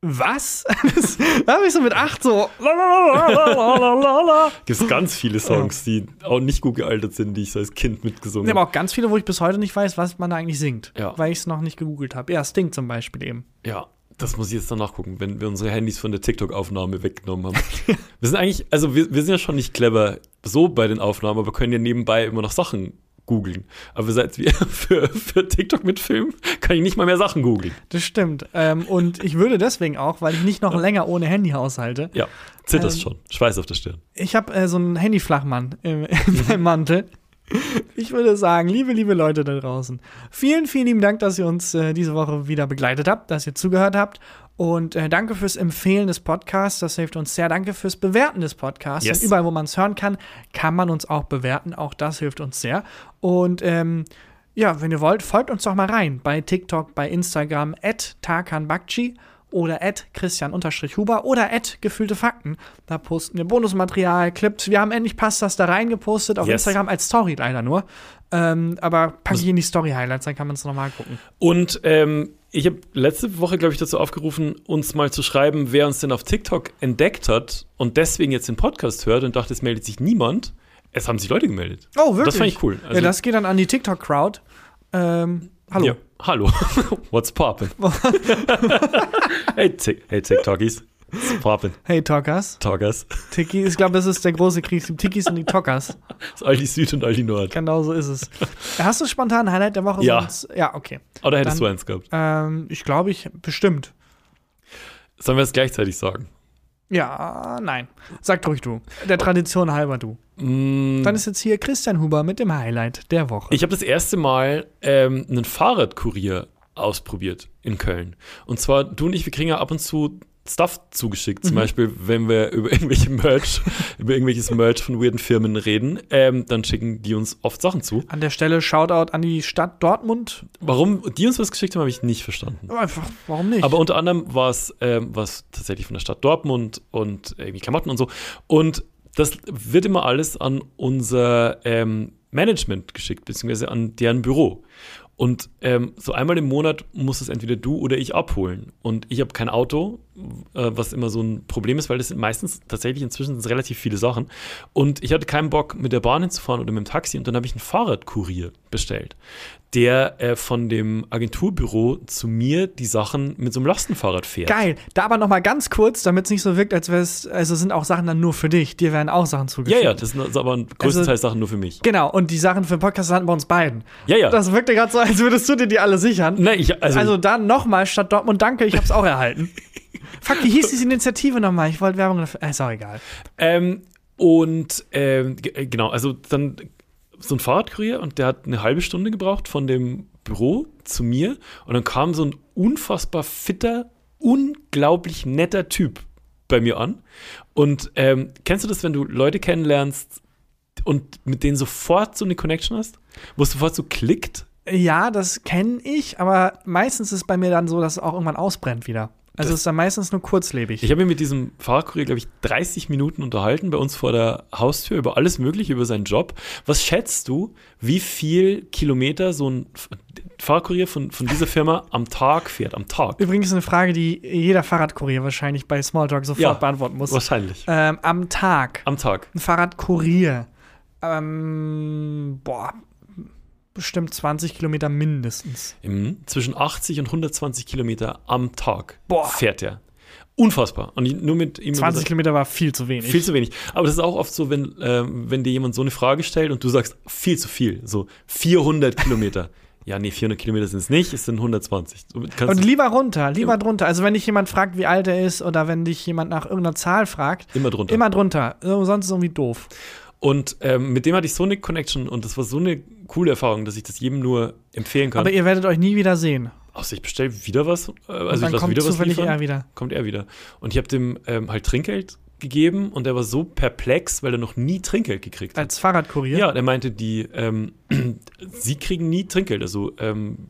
was? Das- da habe ich so mit acht so. Gibt es ganz viele Songs, die auch nicht gut gealtert sind, die ich so als Kind mitgesungen habe habe. auch ganz viele, wo ich bis heute nicht weiß, was man da eigentlich singt, Ja. weil ich es noch nicht gegoogelt habe. Ja, Sting zum Beispiel eben. Ja, das muss ich jetzt dann nachgucken, wenn wir unsere Handys von der TikTok-Aufnahme weggenommen haben. wir sind eigentlich, also wir, wir sind ja schon nicht clever so bei den Aufnahmen, aber können ja nebenbei immer noch Sachen googeln. Aber seit wir für, für TikTok mit Film kann ich nicht mal mehr Sachen googeln. Das stimmt. Ähm, und ich würde deswegen auch, weil ich nicht noch länger ohne Handy haushalte. Ja, zitterst Ähm, schon. Schweiß auf der Stirn. Ich habe äh, so einen Handyflachmann im, in meinem Mantel. Ich würde sagen, liebe, liebe Leute da draußen, vielen, vielen lieben Dank, dass ihr uns äh, diese Woche wieder begleitet habt, dass ihr zugehört habt. Und äh, danke fürs Empfehlen des Podcasts. Das hilft uns sehr. Danke fürs Bewerten des Podcasts. Yes. Überall, wo man es hören kann, kann man uns auch bewerten. Auch das hilft uns sehr. Und ähm, ja, wenn ihr wollt, folgt uns doch mal rein bei TikTok, bei Instagram, at Tarkan Bakci oder at Christian-Huber oder at Gefühlte Fakten. Da posten wir Bonusmaterial, Clips. Wir haben endlich Pastas da reingepostet, auf Yes. Instagram als Story leider nur. Ähm, aber packe ich in die Story-Highlights, dann kann man es nochmal gucken. Und ähm, ich habe letzte Woche, glaube ich, dazu aufgerufen, uns mal zu schreiben, wer uns denn auf TikTok entdeckt hat und deswegen jetzt den Podcast hört und dachte, es meldet sich niemand. Es haben sich Leute gemeldet. Oh, wirklich? Das fand ich cool. Also- ja, das geht dann an die TikTok-Crowd. Ähm, hallo. Ja. Hallo. What's poppin'? hey, hey TikTokies. What's poppin'? Hey, Talkers. Talkers. Tiki, ich glaube, das ist der große Krieg. Die Tikis und die Talkers. Das ist Aldi Süd und Aldi Nord. Genau so ist es. Hast du spontan ein Highlight der Woche? Ja. Sonst, ja, okay. Oder hättest Dann- du eins gehabt? Ähm, ich glaube, ich bestimmt. Sollen wir es gleichzeitig sagen? Ja, nein. Sag ruhig du. Der Tradition halber du. Mm, Dann ist jetzt hier Christian Huber mit dem Highlight der Woche. Ich habe das erste Mal ähm, einen Fahrradkurier ausprobiert in Köln. Und zwar, du und ich, wir kriegen ja ab und zu Stuff zugeschickt. Zum Beispiel, wenn wir über irgendwelche Merch, über irgendwelches Merch von weirden Firmen reden, ähm, dann schicken die uns oft Sachen zu. An der Stelle Shoutout an die Stadt Dortmund. Warum die uns was geschickt haben, habe ich nicht verstanden. Einfach, warum nicht? Aber unter anderem war es ähm, tatsächlich von der Stadt Dortmund und irgendwie Klamotten und so. Und das wird immer alles an unser ähm, Management geschickt, beziehungsweise an deren Büro. Und ähm, so einmal im Monat muss es entweder du oder ich abholen. Und ich habe kein Auto, äh, was immer so ein Problem ist, weil das sind meistens tatsächlich inzwischen relativ viele Sachen. Und ich hatte keinen Bock, mit der Bahn hinzufahren oder mit dem Taxi. Und dann habe ich einen Fahrradkurier bestellt, der äh, von dem Agenturbüro zu mir die Sachen mit so einem Lastenfahrrad fährt. Geil. Da aber noch mal ganz kurz, damit es nicht so wirkt, als wäre es, also sind auch Sachen dann nur für dich. Dir werden auch Sachen Ja, zugeschickt. ja, das sind also aber größtenteils Sachen nur für mich. Genau, und die Sachen für den Podcast landen bei uns beiden. Ja, ja. Das wirkte gerade so, als würdest du dir die alle sichern. Nein, ich, also, Also, dann nochmal statt Dortmund, danke, ich hab's auch erhalten. Fuck, wie hieß diese Initiative nochmal? Ich wollte Werbung dafür. Äh, Ist auch egal. Ähm, und ähm, äh, genau, also dann so ein Fahrradkurier und der hat eine halbe Stunde gebraucht von dem Büro zu mir und dann kam so ein unfassbar fitter, unglaublich netter Typ bei mir an. Und ähm, kennst du das, wenn du Leute kennenlernst und mit denen sofort so eine Connection hast? Wo es sofort so klickt? Ja, das kenne ich, aber meistens ist es bei mir dann so, dass es auch irgendwann ausbrennt wieder. Also Das- es ist dann meistens nur kurzlebig. Ich habe mich mit diesem Fahrradkurier, glaube ich, 30 Minuten unterhalten bei uns vor der Haustür über alles Mögliche, über seinen Job. Was schätzt du, wie viel Kilometer so ein Fahrradkurier von, von dieser Firma am Tag fährt? Am Tag? Übrigens eine Frage, die jeder Fahrradkurier wahrscheinlich bei Smalltalk sofort Ja, beantworten muss. Wahrscheinlich. Ähm, am Tag. Am Tag. Ein Fahrradkurier. Ähm, boah, bestimmt 20 Kilometer mindestens. Im, zwischen 80 und 120 Kilometer am Tag Boah. fährt er. Unfassbar. Und nur mit ihm 20 Kilometer war viel zu wenig. Viel zu wenig. Aber das ist auch oft so, wenn, ähm, wenn dir jemand so eine Frage stellt und du sagst, viel zu viel. So 400 Kilometer. Ja, nee, 400 Kilometer sind es nicht, es sind 120. Du kannst Und lieber runter, lieber drunter. Also wenn dich jemand fragt, wie alt er ist, oder wenn dich jemand nach irgendeiner Zahl fragt, immer drunter. immer drunter. So, Sonst ist es irgendwie doof. Und ähm, mit dem hatte ich so eine Connection und das war so eine coole Erfahrung, dass ich das jedem nur empfehlen kann. Aber ihr werdet euch nie wieder sehen. Außer ich bestelle wieder was, äh, also und ich dann lasse kommt wieder was liefern, er wieder. kommt er wieder. Und ich habe dem ähm, halt Trinkgeld gegeben und der war so perplex, weil er noch nie Trinkgeld gekriegt hat. Als Fahrradkurier. Ja, der meinte, die, ähm, sie kriegen nie Trinkgeld. Also ähm,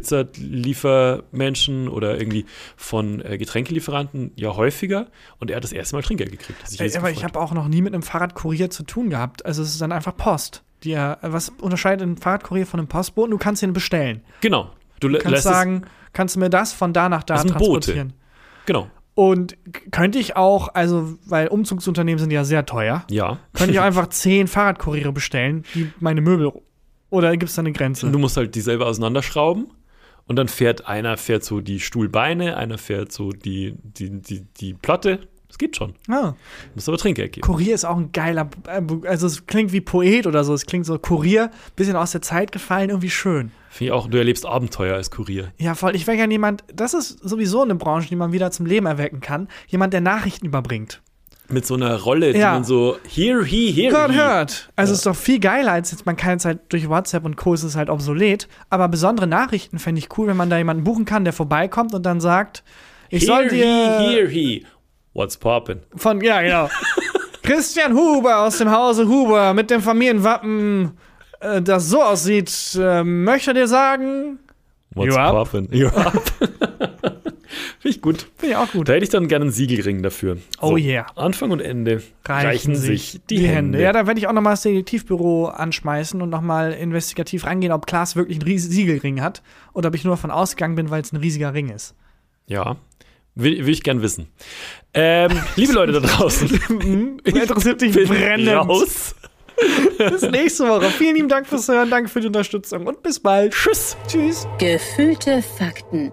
Pizzaliefermenschen oder irgendwie von äh, Getränkelieferanten ja häufiger. Und er hat das erste Mal Trinkgeld gekriegt. Ey, aber ich habe auch noch nie mit einem Fahrradkurier zu tun gehabt. Also es ist dann einfach Post. Die, ja- was unterscheidet ein Fahrradkurier von einem Postboten? Du kannst ihn bestellen. Genau. Du, Du kannst sagen, kannst du mir das von da nach da transportieren. es. Genau. Und könnte ich auch, also, weil Umzugsunternehmen sind ja sehr teuer, Ja. könnte ich auch einfach zehn Fahrradkuriere bestellen, die meine Möbel. Oder gibt es da eine Grenze? Du musst halt die selber auseinanderschrauben. Und dann fährt einer fährt so die Stuhlbeine, einer fährt so die, die, die, die Platte. Das geht schon. Ah. Muss aber Trinkgeld geben. Kurier ist auch ein geiler, äh, also es klingt wie Poet oder so. Es klingt so Kurier, bisschen aus der Zeit gefallen, irgendwie schön. Finde ich auch, du erlebst Abenteuer als Kurier. Ja, voll. Ich wäre gerne jemand, das ist sowieso eine Branche, die man wieder zum Leben erwecken kann. Jemand, der Nachrichten überbringt. Mit so einer Rolle, die Ja. man so, here he, here Gott he. hört. Also Ja. ist doch viel geiler, als jetzt, man kann jetzt halt durch WhatsApp und Co. ist es halt obsolet. Aber besondere Nachrichten fände ich cool, wenn man da jemanden buchen kann, der vorbeikommt und dann sagt, ich Here soll dir he, here he. What's poppin'? von, ja, genau. Christian Huber aus dem Hause Huber mit dem Familienwappen, äh, das so aussieht, äh, möchte dir sagen, What's poppin'? You up? Finde ich gut. finde ich auch gut. Da hätte ich dann gerne einen Siegelring dafür. Oh yeah. Anfang und Ende reichen, sich die, Hände. Ja, da werde ich auch nochmal das Detektivbüro anschmeißen und nochmal investigativ rangehen, ob Klaas wirklich einen riesigen Siegelring hat oder ob ich nur davon ausgegangen bin, weil es ein riesiger Ring ist. Ja. Will, will ich gern wissen. Ähm, liebe Leute da draußen, Interessiert dich brennend. raus. Bis nächste Woche. Vielen lieben Dank fürs Hören, danke für die Unterstützung und bis bald. Tschüss. Tschüss. Gefühlte Fakten